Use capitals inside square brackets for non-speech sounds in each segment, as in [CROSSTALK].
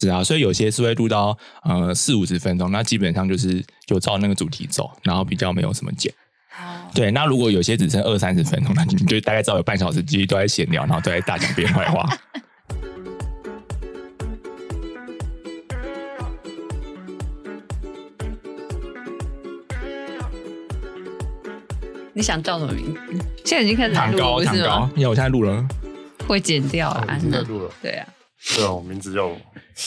是啊，所以有些是会录到呃四五十分钟，那基本上就是就照那个主题走，然后比较没有什么剪。哦，对，那如果有些只剩二三十分钟，那你们就大概知道有半小时继续都在闲聊，然后都在大讲别人坏话。[LAUGHS] 你想叫什么名字？现在已经开始糖录了是吗？，因为我现在录了。会剪掉啊哦，已经在录了。对啊，对啊，我名字叫我，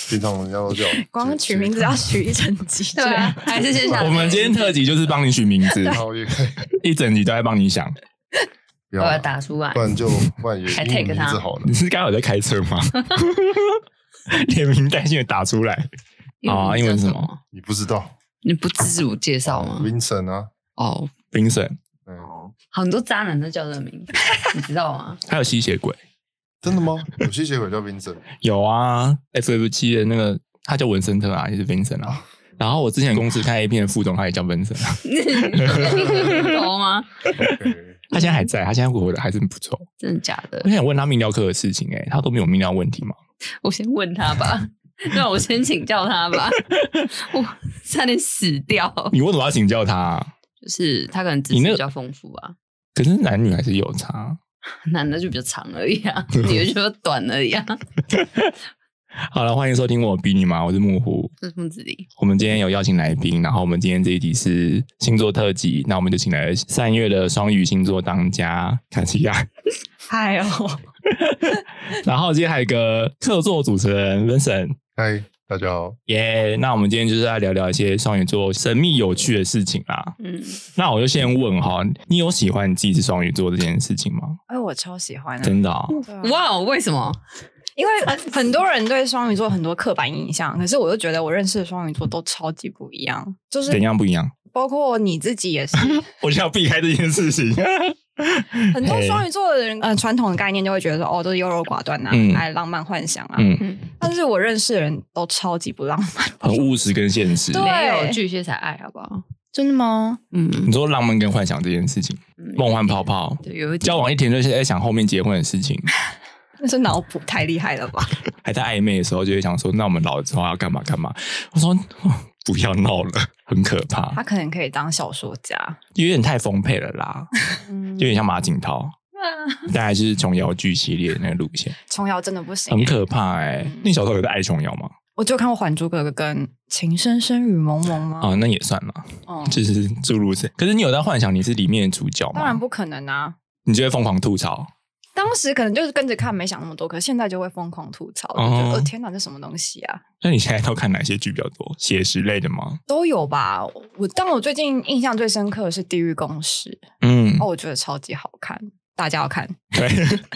平常人家都叫 [LAUGHS] 光取名字要取一整集，[LAUGHS] 对啊，还是先想我们今天特辑就是帮你取名字，然后也可以一整集都在帮你想。[LAUGHS] 我要不要啊，打出来不。然就不然也还英文名字好了你。是刚好在开车吗？连名带姓的打出来。啊英文是什么？你不知道你不自我介绍吗？Vincent 啊？哦，，Vincent，，嗯，很多渣男都叫这个名字，你知道吗？还有吸血鬼，真的吗？有吸血鬼叫 Vincent，有啊，FF 七的那个他叫文森特啊，也是 Vincent 啊。然后我之前公司开 A 片的副总，他也叫 Vincent 啊。[LAUGHS] 懂吗？他现在还在，他现在活的还是很不错。真的假的我？想问他泌尿科的事情、欸，他都没有泌尿问题吗？我先问他吧，[LAUGHS] 让我先请教他吧。[LAUGHS] 我差点死掉，你为什么要请教他、啊？就是他可能知识比较丰富啊，可是男女还是有差。[LAUGHS] 男的就比较长而已啊，[LAUGHS] 女的就比较短而已啊。[LAUGHS] 好了，欢迎收听我比你忙，我是木狐。这是木子李，我们今天有邀请来宾，然后我们今天这一集是星座特辑，那我们就请来了三月的双鱼星座当家卡西亚，嗨哦，然后今天还有一个客座主持人 Vincent，嗨，大家好。耶那我们今天就是来聊聊一些双鱼座神秘有趣的事情啦。嗯，那我就先问哈，你有喜欢你自己是双鱼座这件事情吗？哎，我超喜欢的，真的、啊？wow,，，为什么？因为很多人对双鱼座很多刻板印象，可是我又觉得我认识的双鱼座都超级不一样，就是怎样不一样？包括你自己也是，[LAUGHS] 我就要避开这件事情。[LAUGHS] 很多双鱼座的人，呃，传统的概念就会觉得说，哦，都是优柔寡断啊嗯，爱浪漫幻想啊，嗯，嗯，但是我认识的人都超级不浪漫，很务实跟现实。对。没有巨蟹才爱，好不好？真的吗？嗯，你说浪漫跟幻想这件事情，嗯。梦幻泡泡，对，有一交往一天就是在想后面结婚的事情，[LAUGHS] 那是脑补太厉害了吧？还在暧昧的时候就会想说，那我们老了之后要干嘛干嘛？我说哦不要闹了，很可怕，他可能可以当小说家，有点太丰沛了啦，嗯有点像马景涛，大概是琼瑶剧系列的那个路线，琼瑶真的不行，很可怕哎、嗯那小时候有在爱琼瑶吗？我就看过《还珠格格》跟《情深深雨蒙蒙》吗？啊，那也算嘛，哦，就是诸如此。可是你有在幻想你是里面的主角吗？当然不可能啊！你就会疯狂吐槽。当时可能就是跟着看，没想那么多，可是现在就会疯狂吐槽，就哦觉得、呃天哪，这什么东西啊？那你现在都看哪些剧比较多？写实类的吗？都有吧。我但我最近印象最深刻的是《地狱公使》，嗯，哦，我觉得超级好看，大家要看。对，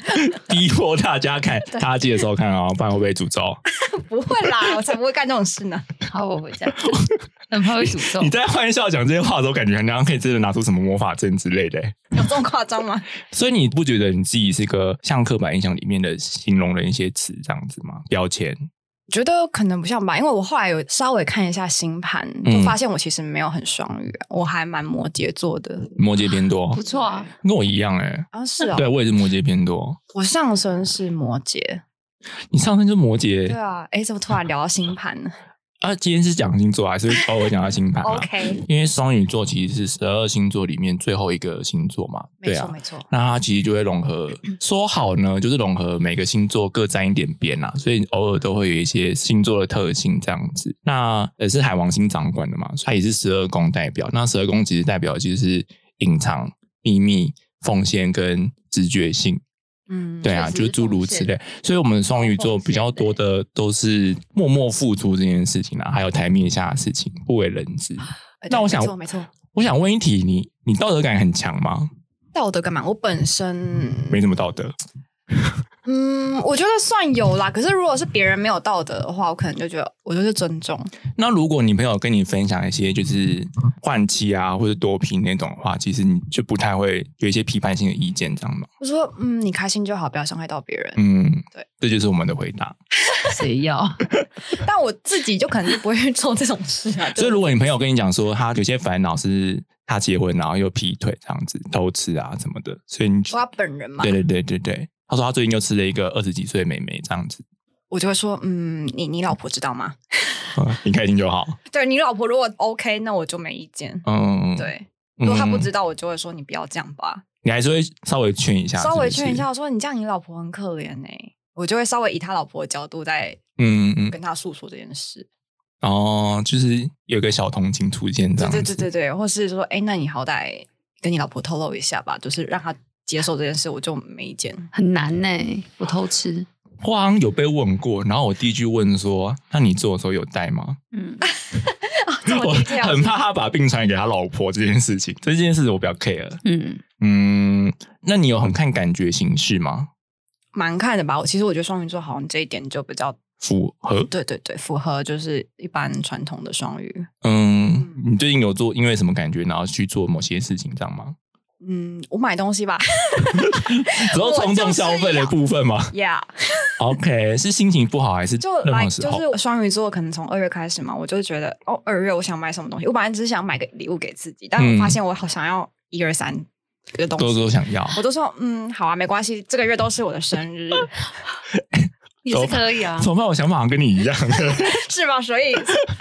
[LAUGHS] 逼迫大家看，大家记得收看哦，不然会被诅咒。[LAUGHS] 不会啦，我才不会干这种事呢。好，我回家，[LAUGHS] 很怕会诅咒你。在玩笑讲这些话的时候，感觉好像可以真的拿出什么魔法阵之类的。有这么夸张吗？[LAUGHS] 所以你不觉得你自己是个像刻板印象里面的形容的一些词这样子吗？标签？觉得可能不像吧，因为我后来有稍微看一下星盘，发现我其实没有很双鱼，我还蛮摩羯座的。摩羯偏多 [LAUGHS] 不，错啊，跟我一样哎、啊，是哦，对我也是摩羯偏多。我上身是摩羯。你上身就摩羯对啊，哎，怎么突然聊到星盘呢啊？今天是讲星座还是偶尔讲到星盘、啊、？OK，因为双鱼座其实是十二星座里面最后一个星座嘛，对啊没错没，错。那它其实就会融合，说好呢，[COUGHS] 就是融合每个星座各沾一点边啊，所以偶尔都会有一些星座的特性这样子。那也是海王星掌管的嘛，它也是十二宫代表。那十二宫其实代表其实是隐藏、秘密、奉献跟直觉性。嗯，对啊，就是诸如此类。所以，我们双鱼座比较多的都是默默付出这件事情啊，还有台面下的事情，不为人知。哎那我想对没错没错，我想问一题，你你道德感很强吗？道德感嘛，我本身没什么道德。[LAUGHS] 嗯，我觉得算有啦。可是如果是别人没有道德的话，我可能就觉得我就是尊重。那如果你朋友跟你分享一些就是换妻啊或者多批那种的话，其实你就不太会有一些批判性的意见，这样吗？我说，嗯，你开心就好，不要伤害到别人。嗯，对，这就是我们的回答。谁要？[LAUGHS] 但我自己就可能就不会去做这种事啊。就 [LAUGHS] 所以如果你朋友跟你讲说他有些烦恼是他结婚然后又劈腿这样子偷吃啊什么的，所以你说他本人嘛，对对对对对，他说他最近又吃了一个二十几岁的妹妹这样子，我就会说，嗯，你你老婆知道吗？嗯你开心就好。对你老婆如果 OK，那我就没意见。嗯，对，如果她不嗯知道，我就会说你不要这样吧，你还是会稍微劝一下，稍微劝一下，我说你这样你老婆很可怜呢、我就会稍微以他老婆的角度在嗯嗯跟他诉说这件事。嗯，哦，就是有个小同情出现这对样子。对对对对，或是说，哎，那你好歹跟你老婆透露一下吧，就是让她接受这件事，我就没意见。很难呢、我偷吃。我好像有被问过，然后我第一句问说：“那你做的时候有带吗嗯，[LAUGHS] 这？”么我很怕他把病传给他老婆这件事情，这件事我比较 care。嗯，嗯，那你有很看感觉形式吗？蛮看的吧。我其实我觉得双鱼座好像这一点就比较，符合？对对对，符合就是一般传统的双鱼。嗯，你最近有做因为什么感觉，然后去做某些事情，这样吗？嗯，我买东西吧 [LAUGHS] 只有冲动消费的部分吗，Yeah，？OK，是心情不好还是就？就是双鱼座，可能从二月开始嘛，我就觉得哦，二月我想买什么东西，我本来只是想买个礼物给自己，但我发现我好想要一二三个东西都，都想要。我都说嗯，好啊，没关系，这个月都是我的生日，[LAUGHS] 也是可以啊。怎么办？我想法好像跟你一样的。[LAUGHS] 是吧？所以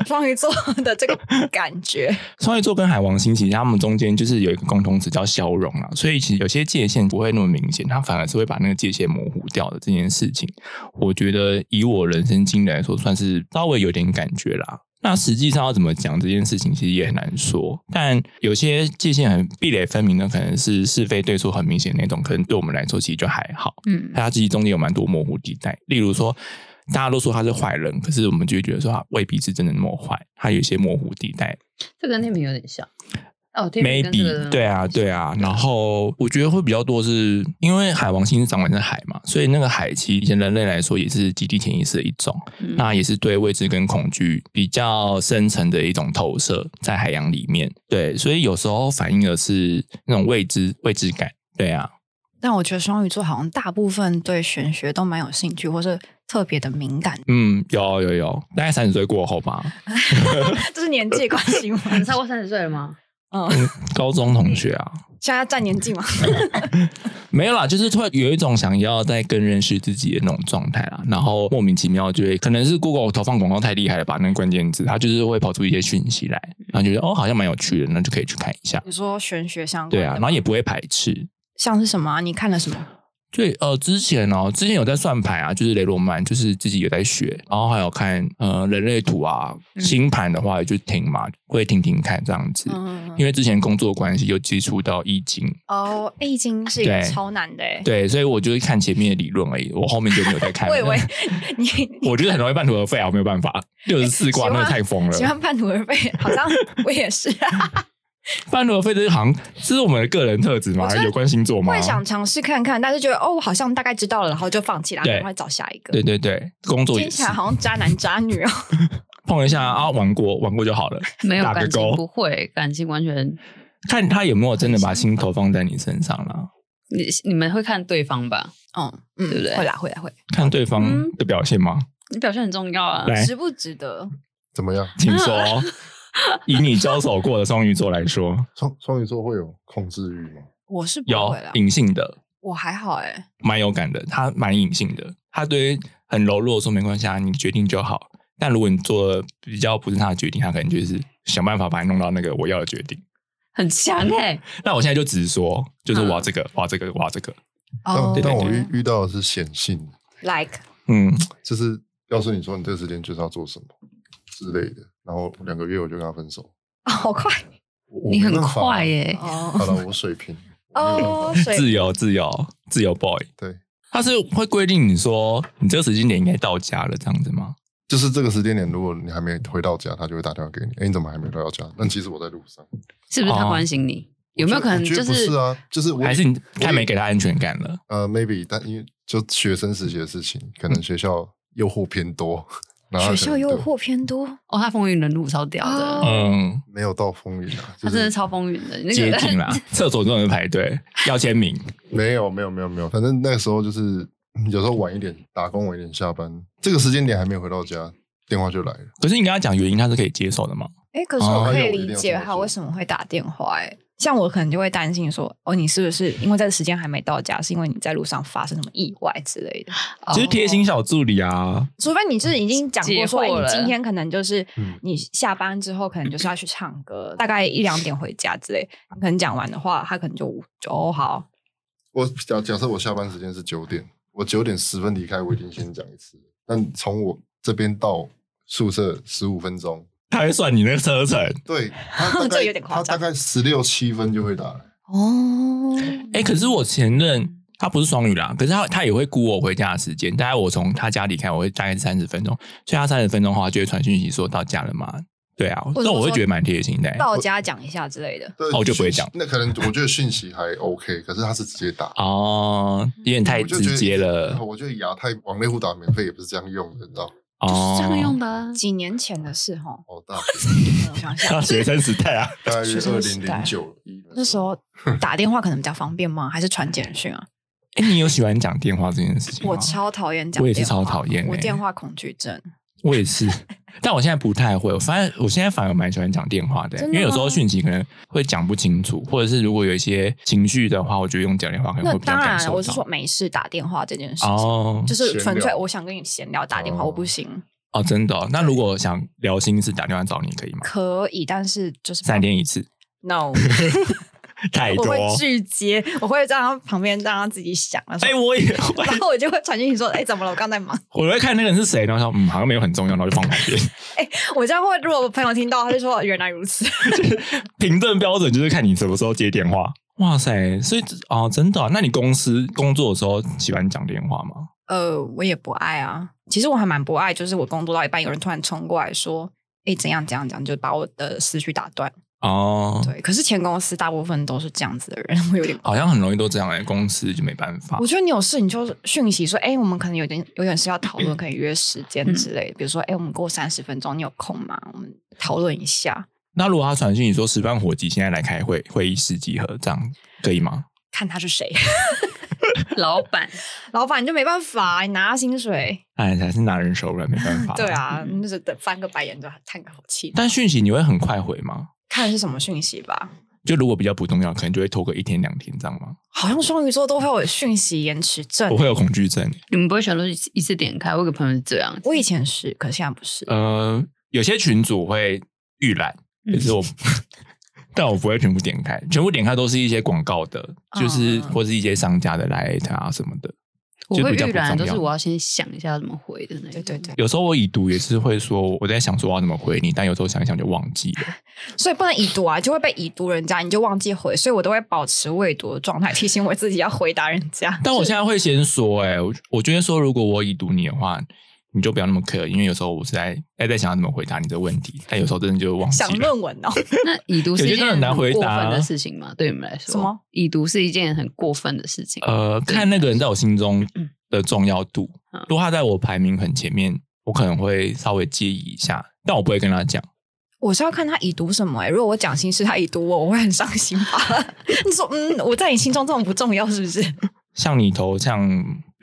双鱼座的这个感觉，[LAUGHS] 双鱼座跟海王星其实他们中间就是有一个共同词叫消融啊，所以其实有些界限不会那么明显，它反而是会把那个界限模糊掉的这件事情。我觉得以我人生经历来说，算是稍微有点感觉啦。那实际上要怎么讲这件事情，其实也很难说。但有些界限很壁垒分明的，可能是是非对错很明显那种，可能对我们来说其实就还好。嗯，它其实中间有蛮多模糊地带，例如说，大家都说他是坏人，可是我们就会觉得说他未必是真的那么坏，他有一些模糊地带这跟那名有点像。哦，，maybe 对啊，对啊。然后我觉得会比较多是因为海王星是掌管在海嘛，所以那个海其实以前人类来说也是集体潜意识的一种，嗯那也是对未知跟恐惧比较深层的一种投射在海洋里面。对，所以有时候反映的是那种未知未知感。对啊，但我觉得双鱼座好像大部分对玄学都蛮有兴趣，或是特别的敏感，嗯，有有有，大概三十岁过后吧 [LAUGHS] [LAUGHS] 这是年纪关系吗？[LAUGHS] 你超过三十岁了吗？嗯，高中同学啊，现在占年纪吗，[LAUGHS] 没有啦，就是突然有一种想要再更认识自己的那种状态啦，然后莫名其妙就会，可能是 Google 投放广告太厉害了吧，那个关键字它就是会跑出一些讯息来，然后觉得哦好像蛮有趣的，那就可以去看一下。你说玄学相关对啊，然后也不会排斥。像是什么啊、你看了什么？对，呃，之前哦，之前有在算牌啊，就是雷诺曼，就是自己有在学，然后还有看呃人类图啊，星盘的话也就听嘛，会听听看这样子。嗯，因为之前工作关系有接触到易经，哦，易经是一个超难的欸，对，所以我就是看前面的理论而已，我后面就没有再看。我以为 [LAUGHS] 你 [LAUGHS] 我觉得很容易半途而废啊，我没有办法。六十四卦那个太疯了，喜欢半途而废，好像我也是、啊，[LAUGHS] 半路而废这好像这是我们的个人特质吗有关星座吗？会想尝试看看，但是觉得哦，好像大概知道了，然后就放弃了，赶快找下一个。对对对，工作听起来好像渣男渣女哦。[LAUGHS] 碰一下啊，玩过玩过就好了，[LAUGHS] 没有打个感情勾不会，感情完全看他有没有真的把心投放在你身上啦，你你们会看对方吧？嗯嗯，对不对会啦会啦会，看对方嗯的表现吗？你表现很重要啊。值不值得？怎么样？请说。[LAUGHS] [LAUGHS] 以你交手过的双鱼座来说，[LAUGHS] 双双鱼座会有控制欲吗？我是不有会啦，隐性的，我还好哎。蛮有感的，他蛮隐性的，他对很柔弱地说没关系啊，你决定就好。但如果你做的比较不是他的决定，他可能就是想办法把你弄到那个我要的决定。[LAUGHS] 很强哎、那我现在就直说，就是我要这个，我要这个，我要这个。哦但但我遇遇到的是显性，like 嗯，就是告诉你说你这个时间就是要做什么之类的，然后两个月我就跟他分手。好快你很快耶、哦好了，我水平。哦，自由，自由，自由 boy。对，他是会规定你说你这个时间点应该到家了，这样子吗？就是这个时间点，如果你还没回到家，他就会打电话给你。哎，你怎么还没回到家？但其实我在路上。是不是他哦关心你？有没有可能就是不是啊？就是我还是你太没给他安全感了？呃，maybe，但因为就学生时期的事情，可能学校诱惑偏多，学校诱惑偏多，哦，他风云人物超屌的，哦嗯，没有到风云啊，他真的超风云的。那接个近啦，[LAUGHS] 厕所都有人排队要签名。[LAUGHS] 没有没有没有没有，反正那个时候就是嗯有时候晚一点打工，晚一点下班，这个时间点还没有回到家，电话就来了。可是你跟他讲原因，他是可以接受的吗？哎，可是哦我可以理解他为什么会打电话，哎，像我可能就会担心说，哦，你是不是因为这个时间还没到家，是因为你在路上发生什么意外之类的？就是贴心小助理啊。除非你是已经讲过说，你今天可能就是嗯你下班之后，可能就是要去唱歌，大概一两点回家之类。可能讲完的话，他可能就就哦好，我假假设我下班时间是九点，我九点十分离开，我已经先讲一次。但从我这边到宿舍十五分钟，他会算你那个车程。对他 [LAUGHS] 这有点夸张他大概十六七分就会打来。哦，哎、可是我前任他不是双语啦，可是他他也会估我回家的时间。大概我从他家离开，我会大概三十分钟，所以他三十分钟的话，就会传讯息说到家了吗？对啊，者那我会觉得蛮贴心的、欸。到家讲一下之类的。对哦我就不会讯息讲那可能我觉得讯息还 OK，可是他是直接打。哦，有点太我就觉得直接了我觉得亚太网内互打免费也不是这样用的，你知道？哦，这样用的啊。几年前的事哈，哦，[LAUGHS] 大我想想，[LAUGHS] 学生时代啊，大概是学生二零时代零九一那时候打电话可能比较方便吗？还是传简讯啊？哎、你有喜欢讲电话这件事情吗？我超讨厌讲，我也是超讨厌欸我电话恐惧症。我也是，[LAUGHS] 但我现在不太会。我发现我现在反而蛮喜欢讲电话的，因为有时候讯息可能会讲不清楚，或者是如果有一些情绪的话，我觉得用讲电话可能那会比较当然。我是说没事打电话这件事情，哦。就是纯粹我想跟你闲聊打电话，哦。我不行，哦，真的哦、那如果想聊心事，打电话找你可以吗？可以，但是就是三天一次，no，[LAUGHS] [LAUGHS] 太多。我会拒接，我会在他旁边让他自己想，哎、我也会，[LAUGHS] 然后我就会传讯息说，哎，怎么了？我刚在忙。我会看那个人是谁，然后说嗯，好像没有很重要，然后就放旁边。[LAUGHS] 我这样会，如果我朋友听到，他就说原来如此。评论标准就是看你什么时候接电话。哇塞，所以哦，真的啊、那你公司工作的时候喜欢讲电话吗？呃，我也不爱啊。其实我还蛮不爱，就是我工作到一半，有人突然冲过来说：“哎，怎样怎样怎样”，就把我的思绪打断。哦，对，可是前公司大部分都是这样子的人，我有点。好像很容易都这样哎、公司就没办法我。觉得你有事你就讯息说：“哎，我们可能有点有点事要讨论，可以约时间之类的。比如说，哎，我们过三十分钟，你有空吗？我们讨论一下。那如果他传讯你说十万火急，现在来开会，会议室集合，这样可以吗？看他是谁，[LAUGHS] 老板，老板你就没办法，你拿薪水。哎，还是拿人手软，没办法。对，啊，你就是等翻个白眼就叹个口气。但讯息你会很快回吗？看是什么讯息吧。就如果比较不重要，可能就会拖个一天两天这样吗？好像双鱼座都会有讯息延迟症我。会有恐惧症。你们不会想说一次点开？我有个朋友是这样，我以前是，可是现在不是。呃，有些群主会预览，可是我，[LAUGHS] 但我不会全部点开，全部点开都是一些广告的，就是嗯或是一些商家的来啊什么的。我会预览，都是我要先想一下要怎么回的那种。对对对，有时候我已读也是会说我在想说我要怎么回你，但有时候想一想就忘记了。所以不能已读啊，就会被已读人家，你就忘记回，所以我都会保持未读的状态，提醒我自己要回答人家。但我现在会先说、欸，哎，我我觉得说如果我已读你的话，你就不要那么 care，因为有时候我是在在在想要怎么回答你的问题，但有时候真的就忘记想了。论文哦，[LAUGHS] 那已读 [LAUGHS] 是一件很难回答啊过分的事情吗？对你们来说，什么？已读是一件很过分的事情。呃，看那个人在我心中嗯的重要度嗯。如果他在我排名很前面，我可能会稍微介意一下，但我不会跟他讲。我是要看他已读什么哎、如果我讲心事，他已读我，我会很伤心吧？[LAUGHS] 你说，嗯，我在你心中这种不重要，是不是？像你投像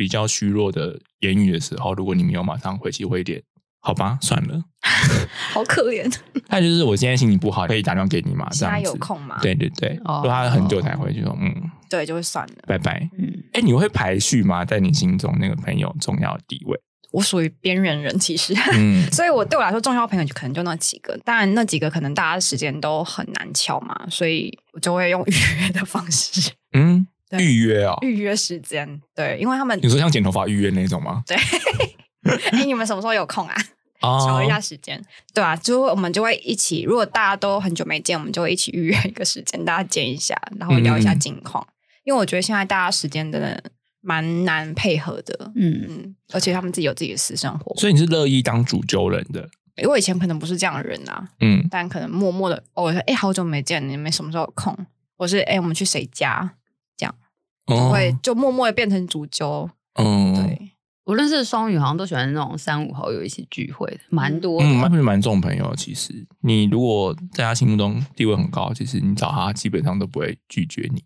比较虚弱的言语的时候，如果你没有马上回，其实会点好吧，算了。[LAUGHS] 好可怜。[LAUGHS] 那就是我今天心情不好，可以打电话给你嘛，这样子。有空吗？对对对，哦如果他很久才回，就说嗯，对，就会算了。拜拜。嗯，哎，你会排序吗？在你心中那个朋友重要地位？我属于边缘人，其实。嗯，[LAUGHS] 所以我对我来说，重要朋友就可能就那几个，当然那几个可能大家时间都很难敲嘛，所以我就会用预约的方式嗯，对预约啊。预约时间。对，因为他们你说像剪头发预约那种吗？[LAUGHS] 对，[LAUGHS] 哎，你们什么时候有空啊？哦瞧一下时间，对啊，就我们就会一起，如果大家都很久没见，我们就会一起预约一个时间，大家见一下，然后聊一下嗯近况。因为我觉得现在大家时间真的蛮难配合的，嗯嗯，而且他们自己有自己的私生活。所以你是乐意当主揪人的，因为我以前可能不是这样的人啊，嗯，但可能默默的哦，我说，哎、好久没见，你们什么时候有空？我是哎、我们去谁家？会就默默的变成主揪，嗯，对，我认识的双语好像都喜欢那种三五好友一起聚会的，蛮多嗯，蛮重朋友。其实。你如果在他心目中地位很高，其实你找他基本上都不会拒绝你，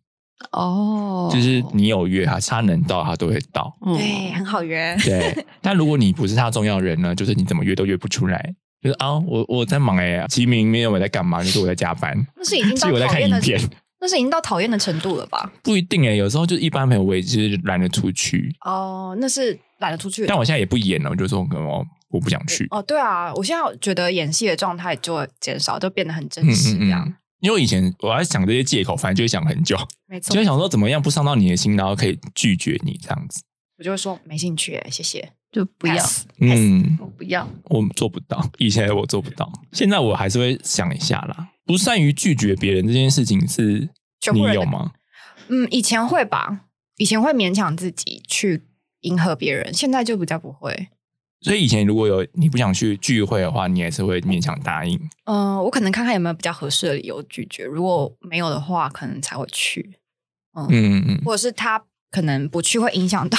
哦，就是你有约他，他能到他都会到。嗯。对，很好约。对，但如果你不是他重要人呢，就是你怎么约都约不出来。就是啊，我我在忙哎、欸，其实明明没有我在干嘛，就是我在加班，那是已经 [LAUGHS] 其实我在到讨厌的看影片。那是已经到讨厌的程度了吧？不一定哎、有时候就一般朋友我也就是懒得出去，哦，那是懒得出去。但我现在也不演了，我就说可能我我不想去。哦，对啊，我现在觉得演戏的状态就会减少，就变得很真嗯实这样。嗯嗯，因为以前我在想这些借口，反正就会想很久，没错就会，想说怎么样不伤到你的心，然后可以拒绝你这样子。我就会说没兴趣，谢谢。就不要，Pass 嗯，我不要。我做不到，以前我做不到，现在我还是会想一下啦。不善于拒绝别人这件事情是你有吗？嗯，以前会吧，以前会勉强自己去迎合别人，现在就比较不会。所以以前如果有你不想去聚会的话，你还是会勉强答应。嗯、我可能看看有没有比较合适的理由拒绝，如果没有的话，可能才会去。嗯嗯嗯，或者是他可能不去会影响到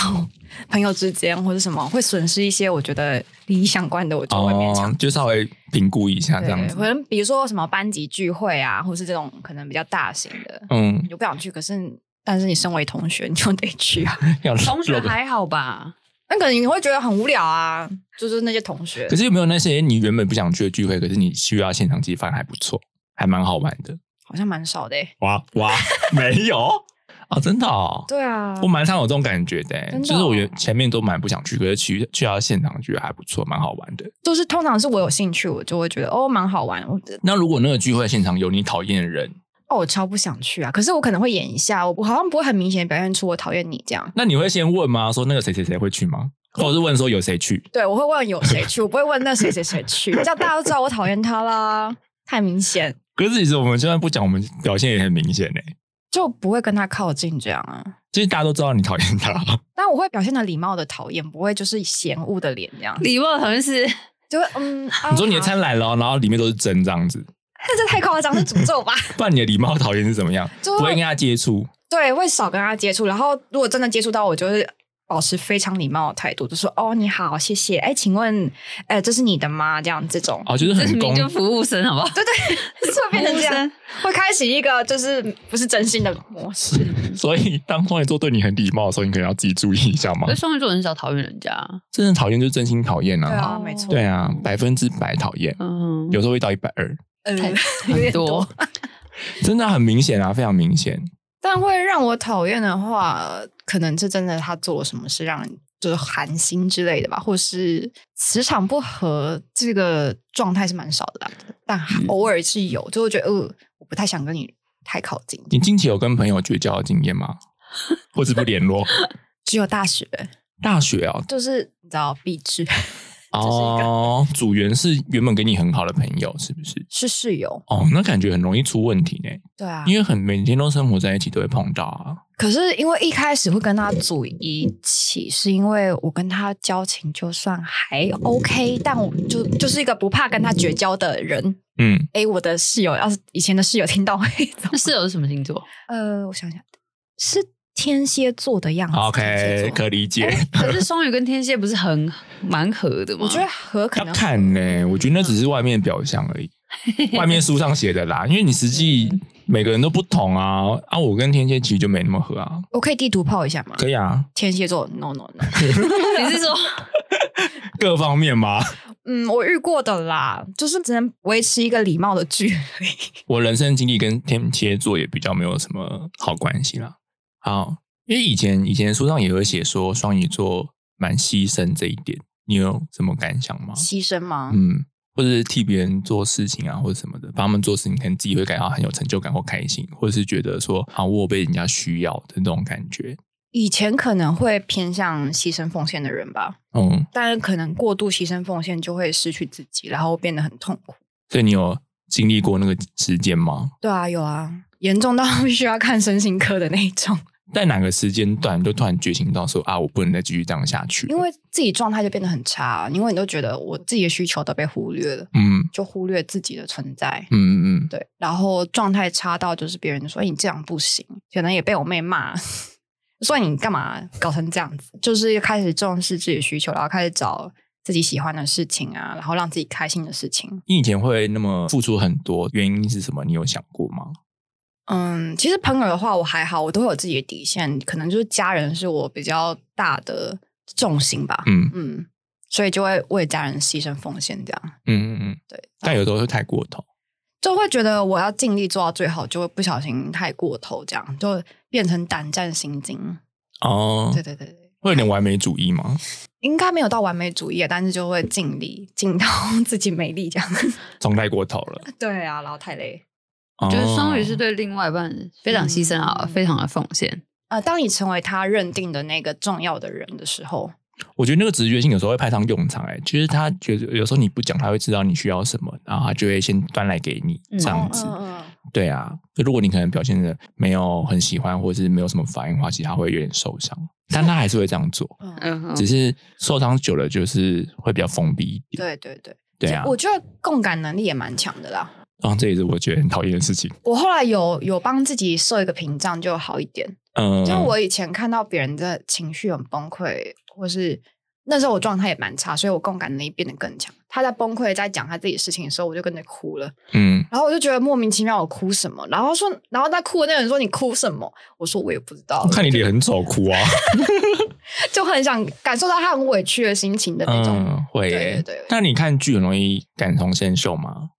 朋友之间或者什么，会损失一些我觉得利益相关的，我就会勉强。哦，就稍微评估一下这样，子可。能比如说什么班级聚会啊，或是这种可能比较大型的，嗯你，就不想去，可是但是你身为同学，你就得去啊。[LAUGHS] 要同学还好吧？那可能你会觉得很无聊啊，就是那些同学可是有没有那些你原本不想去的聚会，可是你去到现场，其实反而还不错，还蛮好玩的。好像蛮少的、欸。哇哇，没有哦，真的哦。对啊我，蛮常有这种感觉的、欸真的哦就是我原前面都蛮不想去，可是去去到现场觉得还不错，蛮好玩的。就是通常是我有兴趣，我就会觉得哦蛮好玩。我那如果那个聚会现场有你讨厌的人，哦我超不想去啊，可是我可能会演一下，我我好像不会很明显地表现出我讨厌你这样。那你会先问吗？说那个谁谁谁会去吗？或者是问说有谁去？对，我会问有谁去，我不会问那谁谁谁去，[LAUGHS] 这样大家都知道我讨厌他啦，太明显可是其实我们就算不讲，我们表现也很明显呢、就不会跟他靠近这样啊。其实大家都知道你讨厌他，[LAUGHS] 但我会表现的礼貌的讨厌，不会就是嫌恶的脸这样，礼貌好像是就会嗯。啊 [LAUGHS] 你说你的餐来了，然后里面都是针这样子，但 [LAUGHS] 这太夸张，是诅咒吧？不然你的礼貌讨厌是怎么样？就不会跟他接触，对，会少跟他接触，然后如果真的接触到，我就会保持非常礼貌的态度，就说哦你好，谢谢，哎，请问，哎，这是你的吗？这样这种，哦，就是很公明就服务生，好不好？对 [LAUGHS] 对，是会变成这样会开启一个就是不是真心的模式。[LAUGHS] 所以当双鱼座对你很礼貌的时候，你可能要自己注意一下嘛。双鱼座很少讨厌人家，真正讨厌就是真心讨厌对啊，啊，没错，对啊，百分之百讨厌，嗯，有时候会到一百二，呃，太有点很多。[LAUGHS] 真的很明显啊，非常明显。但会让我讨厌的话，可能是真的他做了什么事让人就是寒心之类的吧，或是磁场不合，这个状态是蛮少的啦。但偶尔是有，就会觉得呃，我不太想跟你太靠近。你近期有跟朋友绝交的经验吗？或者不联络？[LAUGHS] 只有大学，大学啊，就是你知道壁纸哦，组员是原本跟你很好的朋友，是不是？是室友，哦，那感觉很容易出问题呢，对啊。因为很每天都生活在一起，都会碰到啊。可是因为一开始会跟他组一起，是因为我跟他交情就算还 OK，但我就就是一个不怕跟他绝交的人。嗯，诶，我的室友要是以前的室友听到会怎 [LAUGHS] 么那室友是什么星座？呃，我想想，是天蝎座的样子。OK，可理解。可是双鱼跟天蝎不是很蛮合的吗？我觉得合可要能看呢、我觉得那只是外面表象而已，[LAUGHS] 外面书上写的啦。因为你实际每个人都不同啊。啊，我跟天蝎其实就没那么合啊。我可以地图炮一下吗？可以啊，天蝎座，no no no。你是说 [LAUGHS] 各方面吗。嗯，我遇过的啦，就是只能维持一个礼貌的距离。我人生经历跟天蝎座也比较没有什么好关系啦。好，因为以前以前书上也有写说双鱼座蛮牺牲这一点，你有什么感想吗？牺牲吗？嗯，或者是替别人做事情啊，或者什么的，帮他们做事情，可能自己会感到很有成就感或开心，或者是觉得说啊，我被人家需要的那种感觉。以前可能会偏向牺牲奉献的人吧，嗯，但是可能过度牺牲奉献就会失去自己，然后变得很痛苦。所以你有经历过那个时间吗？对啊，有啊，严重到必须要看身心科的那一种，在哪个时间段就突然觉醒到说啊，我不能再继续这样下去？因为自己状态就变得很差，因为你都觉得我自己的需求都被忽略了，嗯就忽略自己的存在。嗯嗯嗯，对，然后状态差到就是别人说、欸你这样不行，可能也被我妹骂，[LAUGHS] 说你干嘛搞成这样子，就是开始重视自己的需求，然后开始找自己喜欢的事情啊，然后让自己开心的事情。你以前会那么付出很多，原因是什么？你有想过吗？嗯，其实朋友的话我还好，我都会有自己的底线，可能就是家人是我比较大的重心吧。嗯嗯，所以就会为家人牺牲奉献这样。嗯嗯嗯，对，但有时候会太过头。就会觉得我要尽力做到最好，就会不小心太过头，这样就变成胆战心惊。哦，对对对对，会有点完美主义吗？[LAUGHS] 应该没有到完美主义，但是就会尽力尽到 [LAUGHS] 自己美力这样。总太过头了。[LAUGHS] 对啊，然后太累。觉得双鱼是对另外一半非常牺牲啊，嗯非常的奉献。啊，当你成为他认定的那个重要的人的时候，我觉得那个直觉性有时候会派上用场、欸，哎，其实他觉得有时候你不讲，他会知道你需要什么，然后他就会先端来给你嗯这样子。嗯嗯对啊，如果你可能表现的没有很喜欢，或者是没有什么反应的话，其实他会有点受伤，但他还是会这样做，嗯，嗯，只是受伤久了就是会比较封闭一点。对对对，对啊，我觉得共感能力也蛮强的啦。然后这也是我觉得很讨厌的事情。我后来有有帮自己设一个屏障，就好一点。嗯，就我以前看到别人的情绪很崩溃，或是那时候我状态也蛮差，所以我共感能力变得更强。他在崩溃在讲他自己事情的时候，我就跟着哭了。嗯，然后我就觉得莫名其妙，我哭什么？然后说，然后在哭的那个人说你哭什么？我说我也不知道，看你脸很丑，哭啊。[LAUGHS] 就很想感受到他很委屈的心情的那种。嗯，会。对对对那你看剧很容易感同身受吗？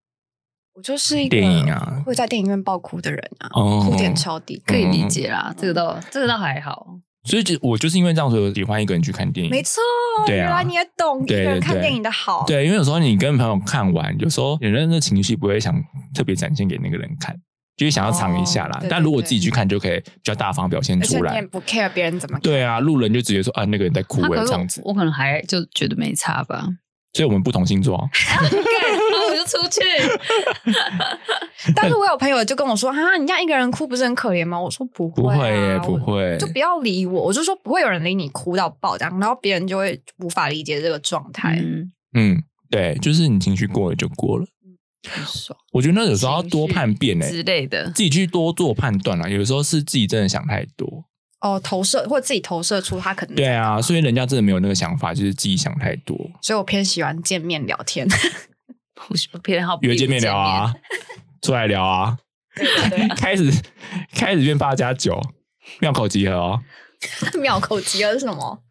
我就是一个电影啊会在电影院爆哭的人啊，哦哭点超低，可以理解啦，这个倒这个倒还好。所以就我就是因为这样，所以喜欢一个人去看电影。没错，对啊原来你也懂一个人看电影的好。对，因为有时候你跟朋友看完，有时候有人的情绪不会想特别展现给那个人看，就是想要藏一下啦。哦对对但如果自己去看，就可以比较大方表现出来。不 care 别人怎么看。对啊，路人就直接说啊，那个人在哭他可是哎这样子。我可能还就觉得没差吧。[LAUGHS] 所以我们不同星座 [LAUGHS] [LAUGHS] 出去。[LAUGHS] 但是我有朋友就跟我说：“啊，你这样一个人哭不是很可怜吗？”我说：“不会、啊，不会耶，不会，就不要理我。”我就说不会有人理你哭到爆这样，然后别人就会无法理解这个状态。嗯，嗯，对，就是你情绪过了就过了。我觉得那有时候要多叛变诶、之类的。自己去多做判断啦。有时候是自己真的想太多。哦，投射或自己投射出他可能对啊，所以人家真的没有那个想法，就是自己想太多。所以我偏喜欢见面聊天。我偏好约见面聊啊，[LAUGHS] 出来聊啊，对对 [LAUGHS] 对，开始开始变八加九，妙口集合哦。[LAUGHS] 妙口集合是什么？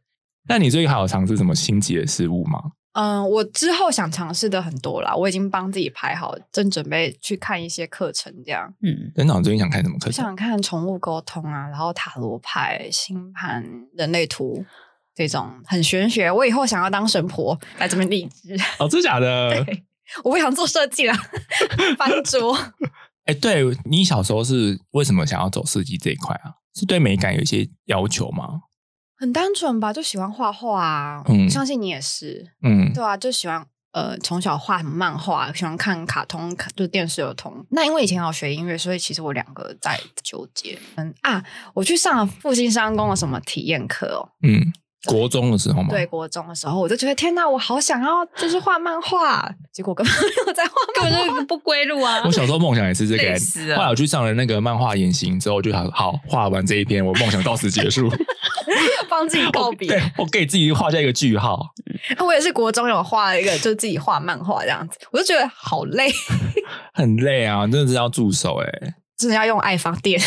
那你最近还有尝试什么新奇的事物吗？嗯，我之后想尝试的很多啦，我已经帮自己排好，正准备去看一些课程，这样。嗯，等长，最近想看什么课程？我想看宠物沟通啊，然后塔罗牌、星盘、人类图这种很玄学。我以后想要当神婆来这边励志。哦，真假的？对，我不想做设计了，[LAUGHS] 翻桌。哎、对你小时候是为什么想要走设计这一块啊？是对美感有一些要求吗？很单纯吧，就喜欢画画啊。嗯我相信你也是，嗯对啊，就喜欢呃从小画漫画，喜欢看卡通，卡就电视儿童。那因为以前有学音乐，所以其实我两个在纠结。嗯啊，我去上了复兴商工的什么体验课哦。嗯，国中的时候吗？对，国中的时候，我就觉得天哪，我好想要就是画漫画，[LAUGHS] 结果根本没有在画根漫画。本就不归路啊 [LAUGHS] 我。小时候梦想也是这个、后来我去上了那个漫画研习之后，就好好画完这一篇，我梦想到此结束。[LAUGHS] 帮自己告别。对我给自己画下一个句号。我也是国中有画了一个，就自己画漫画这样子，我就觉得好累，很累啊，真的是要助手哎、真的要用爱发电。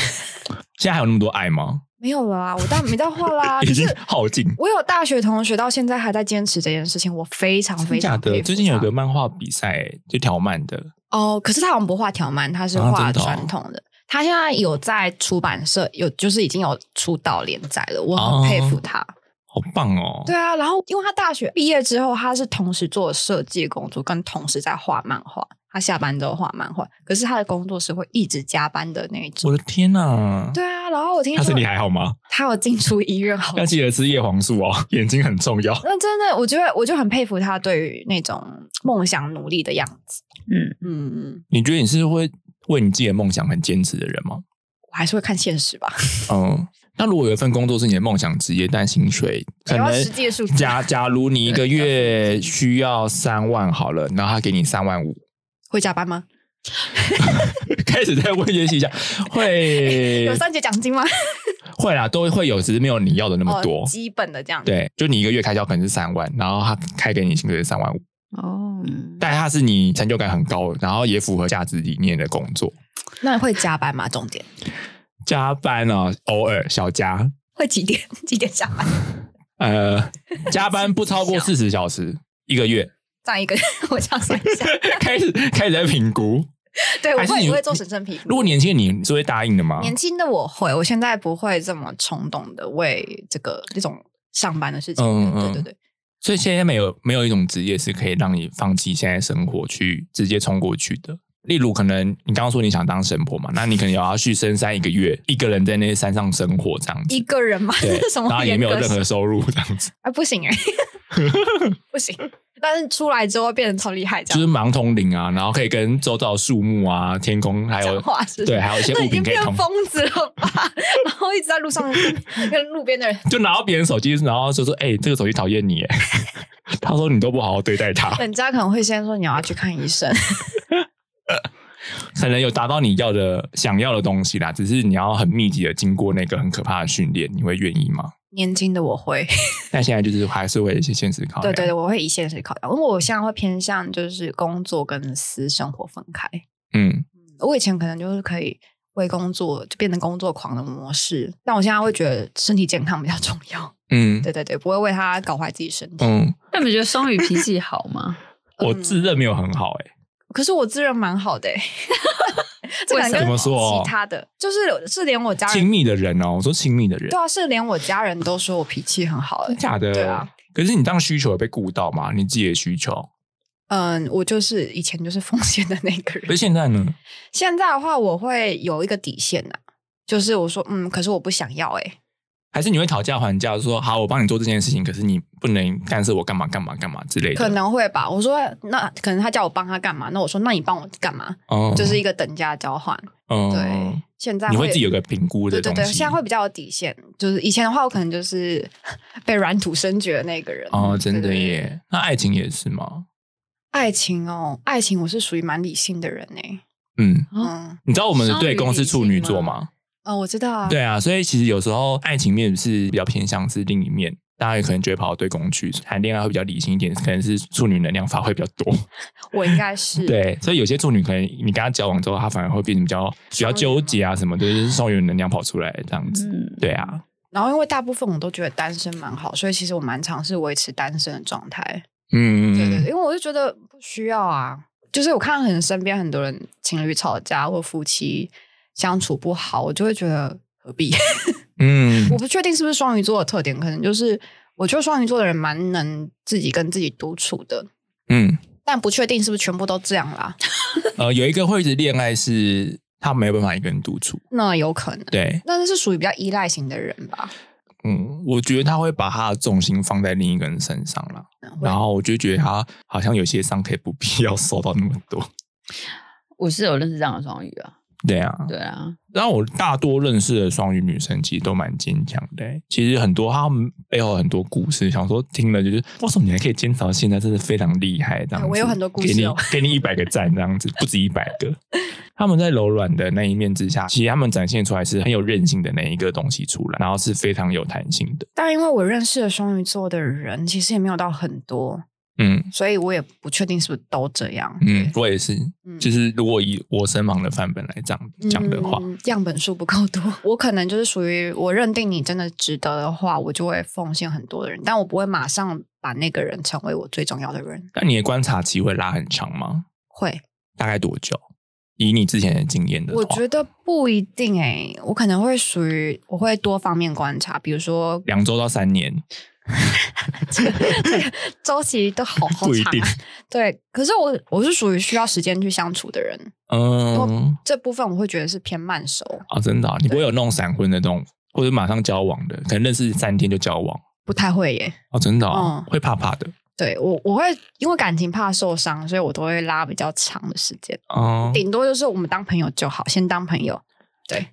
现在还有那么多爱吗？没有了啊，我当然没在画啦。[LAUGHS] 已经可是耗尽。我有大学同学到现在还在坚持这件事情，我非常非常假的？最近有他个漫画比赛、欸，就条漫的。哦，可是他好像不画条漫，他是画传统的。他现在有在出版社有，就是已经有出道连载了，我很佩服他。好棒哦！对啊，然后因为他大学毕业之后，他是同时做设计工作，跟同时在画漫画。他下班之后画漫画，可是他的工作是会一直加班的那一种。我的天哪！对啊，然后我听说他身体还好吗？他有进出医院好要记得吃叶黄素哦，[LAUGHS] 眼睛很重要。那真的，我觉得我就很佩服他对于那种梦想努力的样子。嗯，嗯嗯，你觉得你是会为你自己的梦想很坚持的人吗？我还是会看现实吧。[LAUGHS] 嗯，那如果有一份工作是你的梦想职业，但薪水可要能实际的数字假假如你一个 [LAUGHS] 月需要三万好了，然后他给你三万五，会加班吗？[LAUGHS] 开始在问些细项，会 [LAUGHS] 有三节奖金吗？[LAUGHS] 会啦，都会有，只是没有你要的那么哦多。基本的这样。，对，就你一个月开销可能是三万，然后他开给你薪水是三万五，哦，但它是你成就感很高，然后也符合价值理念的工作。那会加班吗？重点加班啊，偶尔小加，会几点？几点下班？呃，加班不超过四十小时一个月，站一个，[LAUGHS] 我这样算一下，[LAUGHS] 开始开始在评估。[LAUGHS] 对，我会我会做审慎评估。如果年轻的你是会答应的吗？年轻的我会，我现在不会这么冲动的为这个这种上班的事情。嗯嗯对对对，所以现在没有没有一种职业是可以让你放弃现在生活去直接冲过去的。例如，可能你刚刚说你想当神婆嘛，那你可能也要去深山一个月，一个人在那些山上生活这样子一，个人嘛，对什，么然后也没有任何收入这样子，啊，不行哎、不行。但是出来之后变成超厉害，这样就是盲通灵啊，然后可以跟周遭的树木啊、天空还有对，还有一些物品可以通，疯子了吧？[LAUGHS] 然后一直在路上跟跟路边的人，[LAUGHS] 就拿到别人手机，然后就说：“哎、这个手机讨厌你。”哎，他说你都不好好对待他，人家可能会先说你要去看医生。[LAUGHS] 可能有达到你要的想要的东西啦，只是你要很密集的经过那个很可怕的训练，你会愿意吗？年轻的我会，[LAUGHS] 但现在就是还是会有一些现实考量。对对对，我会以现实考量，因为我现在会偏向就是工作跟私生活分开。嗯，我以前可能就是可以为工作就变成工作狂的模式，但我现在会觉得身体健康比较重要。嗯对对对，不会为他搞坏自己身体。嗯，那你们觉得双鱼脾气好吗？我自认没有很好哎、可是我自认蛮好的、欸，[LAUGHS] 这可能为什么跟怎么说其他的，就是是连我家人亲密的人哦，我说亲密的人对，啊，是连我家人都说我脾气很好、欸。假的。对啊。可是你当需求有被顾到吗？你自己的需求，嗯，我就是以前就是奉献的那个人可是。[LAUGHS] 现在呢？现在的话，我会有一个底线呐、就是我说，嗯，可是我不想要、欸，哎，还是你会讨价还价，说好，我帮你做这件事情，可是你不能干涉我干嘛干嘛干嘛之类的。可能会吧。我说，那可能他叫我帮他干嘛？那我说，那你帮我干嘛？哦就是一个等价交换。哦对，现在你会自己有个评估的对对对。现在会比较有底线。就是以前的话，我可能就是被软土生掘的那个人。哦，真的耶。那爱情也是吗？爱情哦，爱情我是属于蛮理性的人呢。嗯，嗯你知道我们的对公是处女座吗？嗯，我知道啊。对啊，所以其实有时候爱情面是比较偏向是另一面，大家也可能觉得跑到对宫去，谈恋爱会比较理性一点，可能是处女能量发挥比较多。[LAUGHS] 我应该是。对，所以有些处女可能你跟他交往之后，他反而会变得比较比较纠结啊什么的，就是双鱼能量跑出来这样子。嗯，对啊，然后因为大部分我都觉得单身蛮好，所以其实我蛮尝试维持单身的状态。嗯，对对对，因为我就觉得不需要啊。就是我看很身边很多人情侣吵架或夫妻相处不好，我就会觉得何必？嗯。[LAUGHS] 我不确定是不是双鱼座的特点，可能就是我觉得双鱼座的人蛮能自己跟自己独处的，嗯，但不确定是不是全部都这样啦。[LAUGHS] 呃，有一个会一直恋爱是他没有办法一个人独处，那有可能，对，那是是属于比较依赖型的人吧。嗯，我觉得他会把他的重心放在另一个人身上了，然后我就觉得他好像有些伤可以不必要受到那么多。[LAUGHS] 我是有认识这样的双鱼啊，对啊，对啊，然后我大多认识的双鱼女生其实都蛮坚强的欸、其实很多她们背后很多故事，想说听了就是为什么你还可以坚持到现在，真的非常厉害。这样子，我有很多故事哦给你 [LAUGHS] 给你一百个赞，这样子不止一百个。他们在柔软的那一面之下，其实他们展现出来是很有韧性的那一个东西出来，然后是非常有弹性的。但因为我认识的双鱼座的人其实也没有到很多，嗯所以我也不确定是不是都这样。嗯，我也是，嗯就是如果以我身旁的范本来这样讲的话，嗯样本数不够多。[LAUGHS] 我可能就是属于我认定你真的值得的话，我就会奉献很多的人，但我不会马上把那个人成为我最重要的人。那你的观察期会拉很长吗？会，大概多久？以你之前的经验的，我觉得不一定诶、我可能会属于我会多方面观察，比如说两周到三年，[LAUGHS] 这个周期都好好长啊。对，可是我我是属于需要时间去相处的人，嗯，这部分我会觉得是偏慢熟，啊，真的啊、你不会有那种闪婚的那种，或者马上交往的，可能认识三天就交往。不太会耶。哦，真的、哦嗯。会怕怕的。对我我会因为感情怕受伤，所以我都会拉比较长的时间，哦。顶多就是我们当朋友就好，先当朋友。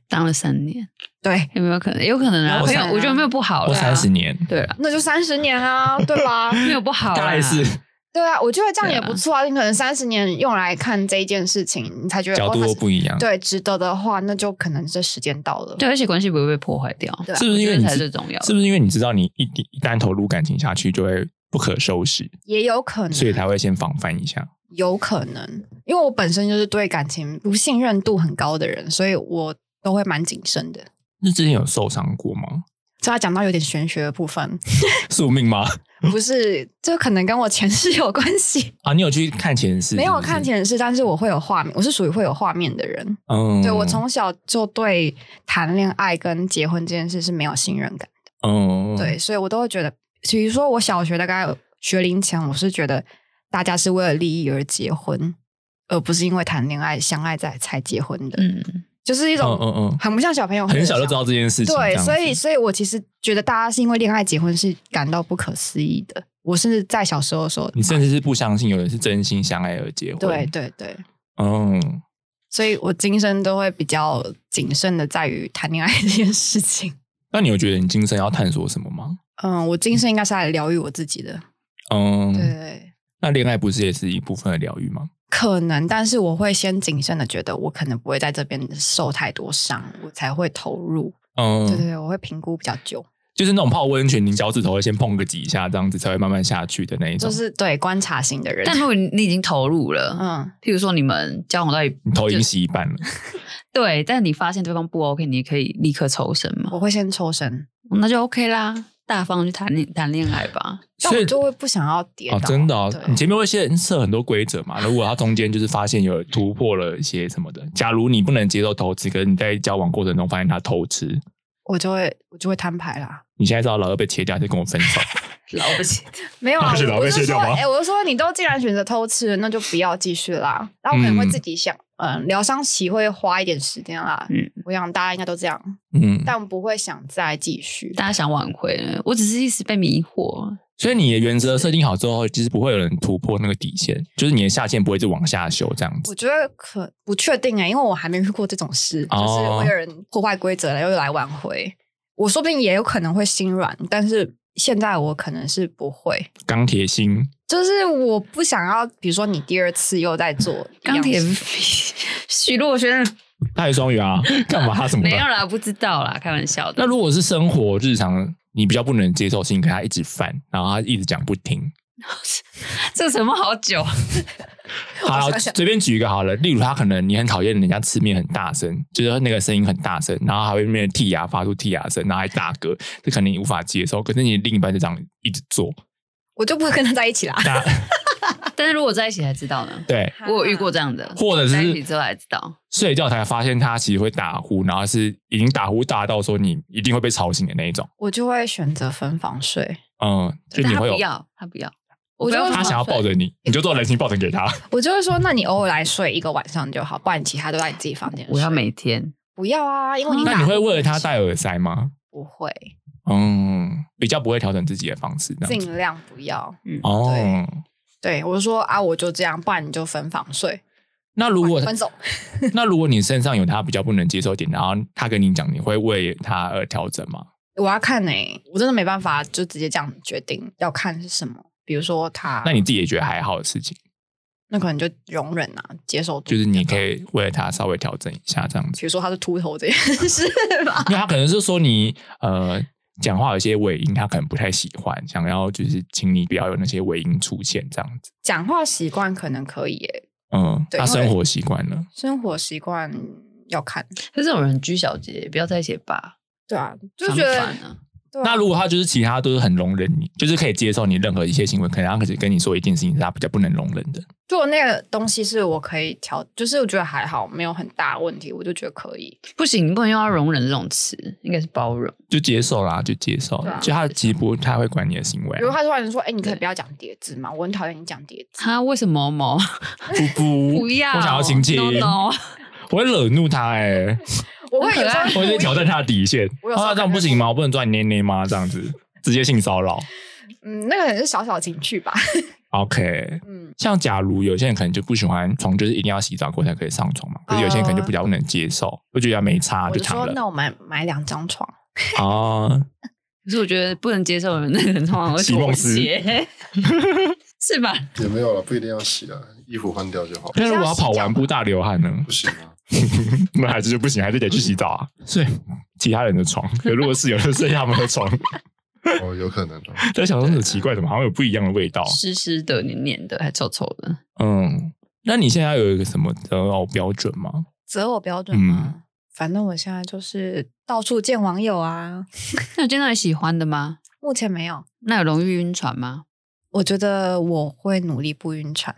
当了三年，对，有没有可能？有可能啊，我有可能啊我觉得没有不好或啦三十年，对了，那就三十年啊，[LAUGHS] 对吧？没有不好啦，大概是。对啊，我觉得这样也不错啊。你可能三十年用来看这一件事情，你才觉得角度不一样。对值得的话，那就可能这时间到了。对，而且关系不会被破坏掉，对啊是不是因为你最重要的。是不是因为你知道你一一旦投入感情下去，就会不可收拾，也有可能，所以才会先防范一下。有可能，因为我本身就是对感情不信任度很高的人，所以我都会蛮谨慎的。那之前有受伤过吗？这要讲到有点玄学的部分 [LAUGHS] [LAUGHS] 宿命吗？不是，这可能跟我前世有关系。啊，你有去看前世？没有看，前世，但是我会有画面，我是属于会有画面的人。嗯，对我从小就对谈恋爱跟结婚这件事是没有信任感的。嗯，对，所以我都会觉得，比如说我小学大概学龄前，我是觉得大家是为了利益而结婚，而不是因为谈恋爱相爱在才结婚的，嗯，就是一种嗯嗯嗯很不像小朋友，很小就知道这件事情，对，所以所以我其实觉得大家是因为恋爱结婚是感到不可思议的。我甚至在小时候的时候，你甚至是不相信有人是真心相爱而结婚。对，对对，嗯，所以我今生都会比较谨慎的在于谈恋爱这件事情。[LAUGHS] 那你有觉得你今生要探索什么吗？嗯，我今生应该是来疗愈我自己的，嗯，对。那恋爱不是也是一部分的疗愈吗？可能，但是我会先谨慎的觉得，我可能不会在这边受太多伤，我才会投入。嗯，对对对，我会评估比较久，就是那种泡温泉，你脚趾头会先碰个几下，这样子才会慢慢下去的那一种。就是对观察型的人。但如果你你已经投入了，嗯，譬如说你们交往到一你头已经洗一半了，[LAUGHS] [LAUGHS] 对，但你发现对方不 OK，你也可以立刻抽身嘛，我会先抽身，那就 OK 啦，大方去谈恋谈恋爱吧。[LAUGHS] 但所以我就会不想要跌倒。哦，真的哦，你前面会先设很多规则嘛？[LAUGHS] 如果他中间就是发现有突破了一些什么的，假如你不能接受偷吃，可是你在交往过程中发现他偷吃，我就会我就会摊牌啦。你现在知道老二被切掉，就跟我分手。[LAUGHS] 老不起，没有啊，是老我是说，被切掉吗哎、我就说，你都既然选择偷吃，那就不要继续啦。然后我可能会嗯自己想，嗯，疗伤期会花一点时间啦。嗯，我想大家应该都这样，嗯，但不会想再继续。大家想挽回了，我只是一时被迷惑。所以你的原则设定好之后，其实不会有人突破那个底线，就是你的下限不会一直往下修这样子我。觉得可不确定哎、因为我还没遇过这种事，哦就是会有人破坏规则了又来挽回。我说不定也有可能会心软，但是现在我可能是不会。钢铁心，就是我不想要，比如说你第二次又在做钢铁事 [LAUGHS] 许若瑄他也双鱼啊，[LAUGHS] 干嘛什么的？没有啦，不知道啦，开玩笑的。那如果是生活日常，你比较不能接受的事情，可他一直犯，然后他一直讲不听。[LAUGHS] 这什么好久？好了，随便举一个好了，例如他可能你很讨厌人家吃面很大声，就是那个声音很大声，然后还会那边剔牙发出剔牙声，然后还打嗝，这可能你无法接受。可是你另一半就这样一直做，我就不会跟他在一起啦。那 [LAUGHS] 但是如果在一起才知道呢？对，我有遇过这样的，或者是在一起之后才知道。睡觉才发现他其实会打呼，然后是已经打呼大到说你一定会被吵醒的那一种。我就会选择分房睡。嗯，就但你会有他不要，他不要，我就他想要抱着你，你就做人形抱枕给他。[LAUGHS] 我就会说，那你偶尔来睡一个晚上就好，不然其他都在你自己房间睡。我要每天。不要啊，因为你那打你会为了他戴耳塞吗？不会，嗯，比较不会调整自己的方式。尽量不要。哦，对，我就说啊，我就这样，不然你就分房睡，那如果分手。[LAUGHS] [LAUGHS] 那如果你身上有他比较不能接受的点，然后他跟你讲，你会为他而调整吗？我要看呢、我真的没办法就直接这样决定要看是什么。比如说他，那你自己也觉得还好的事情，那可能就容忍啊，接受就是你可以。以为了他稍微调整一下这样子比，如说他是秃头这件事吧，[LAUGHS] 因为他可能是说你呃讲话有些尾音，他可能不太喜欢，想要就是请你不要有那些尾音出现这样子。讲话习惯可能可以耶，嗯，他生活习惯呢，生活习惯要看。可是这种人拘小节，不要在一起吧，对啊，就相觉得。对啊那如果他就是其他都是很容忍你，就是可以接受你任何一些行为，可能他可是跟你说一件事情是他比较不能容忍的。如果那个东西是我可以调，就是我觉得还好，没有很大的问题，我就觉得可以。不行，你不能用到容忍这种词，应该是包容。就接受啦，就接受。就他其实不太会管你的行为、啊。比如他突然说：“哎、你可以不要讲叠字嘛？我很讨厌你讲叠字。他 [LAUGHS] 为什么某不不 [LAUGHS] 不要？我想要亲亲 no no，我会惹怒他哎、我会有时候很可爱我会挑战他的底线。我有时候啊，这样不行吗？我不能抓你捏捏吗？这样子直接性骚扰。嗯，那个可能是小小情趣吧。OK，[LAUGHS] 嗯，像假如有些人可能就不喜欢床，就是一定要洗澡过才可以上床嘛。可是有些人可能就比较不能接受，我觉得没差我就躺了那我们买两张床。啊。[LAUGHS] [LAUGHS] 可是我觉得不能接受的人，那个人通常会妥席梦思协，是吧？也没有了，不一定要洗啊，衣服换掉就好。但是如果要跑完步大流汗呢？不行啊，[LAUGHS] 那还是就不行，还是得去洗澡啊。[LAUGHS] 所以其他人的床，[LAUGHS] 可如果是有人睡他们的床，哦，有可能的。在想说很奇怪，怎么好像有不一样的味道？湿湿的、黏黏的，还臭臭的。嗯，那你现在有一个什么择偶标准吗？择偶标准吗？反正我现在就是到处见网友啊，那有见到你喜欢的吗？目前没有。那有容易晕船吗？我觉得我会努力不晕船。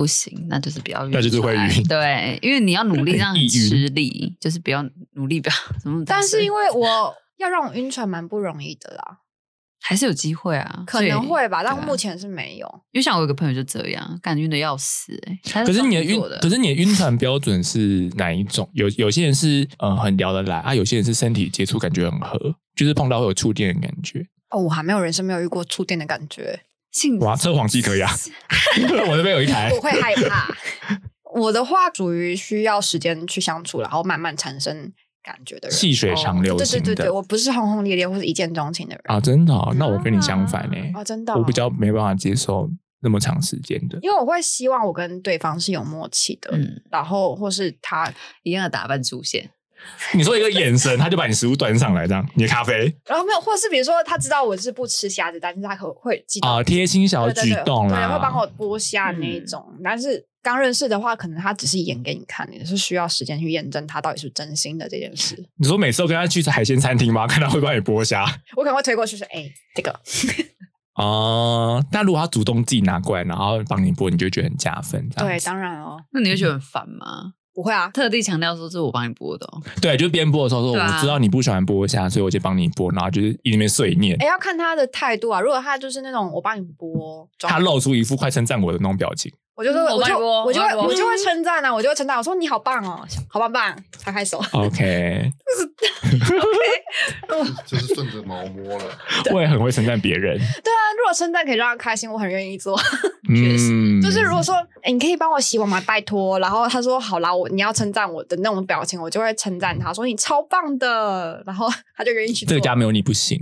不行，那就是不要晕，那就是会晕对，因为你要努力 [LAUGHS] 让你吃力，就是不要努力，不要怎么。但是因为我要让我晕船蛮不容易的啦，[LAUGHS] 还是有机会啊，可能会吧，但目前是没有。因为像我有个朋友就这样，感觉晕的要死哎、欸。可是你的晕可是你的晕船标准是哪一种？有有些人是呃很聊得来啊，有些人是身体接触感觉很合，就是碰到会有触电的感觉。哦，我还没有人生没有遇过触电的感觉，性哇，测谎机可以啊，[LAUGHS] [LAUGHS] 我这边有一台我。会害怕。我的话属于需要时间去相处，然后慢慢产生感觉的人，细水长流型的对对对对，我不是轰轰烈烈或是一见钟情的人啊，真的哦、那我跟你相反呢、啊，真的哦、我比较没办法接受那么长时间的。因为我会希望我跟对方是有默契的，嗯，然后或是他，一样的打扮出现，[LAUGHS] 你说一个眼神，他就把你食物端上来，这样你的咖啡然后没有，或者是比如说他知道我是不吃虾子，但是他可会记得啊，贴心小对对对举动对，啦，会帮我剥虾那一嗯种。但是刚认识的话，可能他只是演给你看，你是需要时间去验证他到底是不是真心的这件事。你说每次都跟他去海鲜餐厅吗？[LAUGHS] 看他会帮你剥虾我可能会推过去说：“哎、这个啊？[LAUGHS] 那如果他主动自己拿过来，然后帮你剥，你就会觉得很加分。这样对，当然哦，那你会觉得很烦吗？不会啊，特地强调说这是我帮你播的、哦，[LAUGHS] 对，就是边播的时候说，对啊我知道你不喜欢剥虾，所以我就帮你剥，然后就是一里面碎念哎、。要看他的态度啊。如果他就是那种我帮你剥，装他露出一副快称赞我的那种表情，我就说，嗯我我就我就会我就会称赞啊，我就会称赞，我说你好棒哦，好棒棒，拍拍手。OK，[LAUGHS] [LAUGHS] 就是顺着毛摸了。[LAUGHS] 我也很会称赞别人。对啊，如果称赞可以让他开心，我很愿意做。确实嗯，就是如果说，哎、你可以帮我洗碗吗？拜托。然后他说好啦，我你要称赞我的那种表情，我就会称赞他说你超棒的，然后他就愿意去做。这个家没有你不行，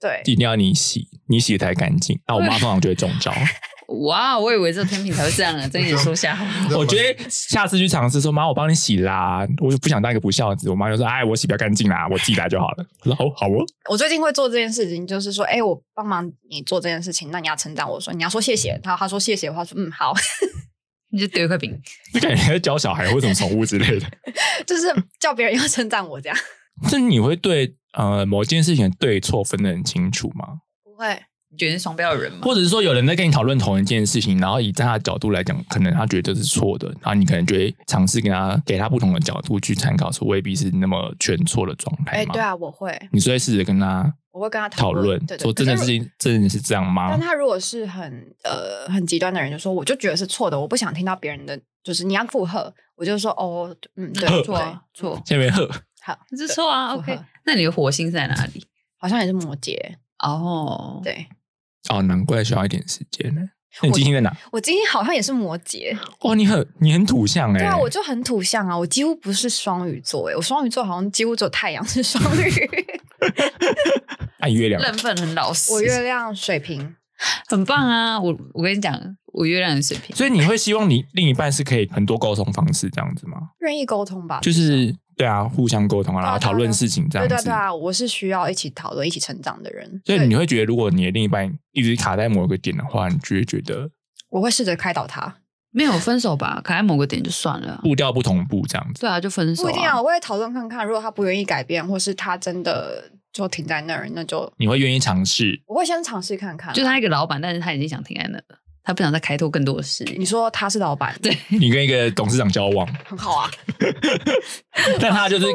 对，一定要你洗，你洗的才干净。那我妈通常就会中招。哇，我以为只有天平才会这样啊，[LAUGHS] 睁眼说瞎话。我觉得下次去尝试说，妈，我帮你洗啦，我就不想当一个不孝子。我妈就说，哎，我洗比较干净啦，我自己来就好了。我说好，好哦。我最近会做这件事情，就是说，哎、我帮忙你做这件事情，那你要称赞我说，你要说谢谢。然后他说谢谢的话，说嗯好，[LAUGHS] 你就丢一块饼，就感觉在教小孩或什么宠物之类的。[LAUGHS] 就是叫别人要称赞我这样。那你会对呃某件事情的对错分得很清楚吗？不会，你觉得是双标的人吗？或者是说有人在跟你讨论同一件事情，然后以在他的角度来讲，可能他觉得这是错的，然后你可能就会尝试跟他给他不同的角度去参考，说未必是那么全错的状态哎、吗？对啊，我会，你所以试着跟他我会跟他讨论，对对说真的是事情真的是这样吗但？他如果是很呃很极端的人，就说我就觉得是错的，我不想听到别人的，就是你要附和，我就说哦，嗯，对，错 [LAUGHS] 啊错，下面喝，好，这是错啊。OK，那你的火星在哪里？好像也是摩羯，哦，对哦，难怪需要一点时间呢。那你金星在哪？我今天好像也是摩羯，哇，你很你很土象哎、对啊，我就很土象啊，我几乎不是双鱼座哎，我双鱼座好像几乎只有太阳是双鱼，[LAUGHS] 爱月亮 [LAUGHS] 认份很老实，我月亮水瓶，[LAUGHS] 很棒啊！我我跟你讲，我月亮的水平，所以你会希望你另一半是可以很多沟通方式这样子吗？愿意沟通吧，就是对啊，互相沟通啊，然后讨论事情这样子。对对对啊，我是需要一起讨论、一起成长的人，所以你会觉得，如果你的另一半一直卡在某个点的话，你就会觉得我会试着开导他，没有分手吧？卡在某个点就算了啊。步调不同步这样子。对啊，就分手、不一定啊，我会讨论看看，如果他不愿意改变，或是他真的就停在那儿，那就你会愿意尝试？我会先尝试看看啊。就他一个老板，但是他已经想停在那了，他不想再开拓更多的事业你。说他是老板，对，你跟一个董事长交往，[LAUGHS] 很好啊。[LAUGHS] 但他就是，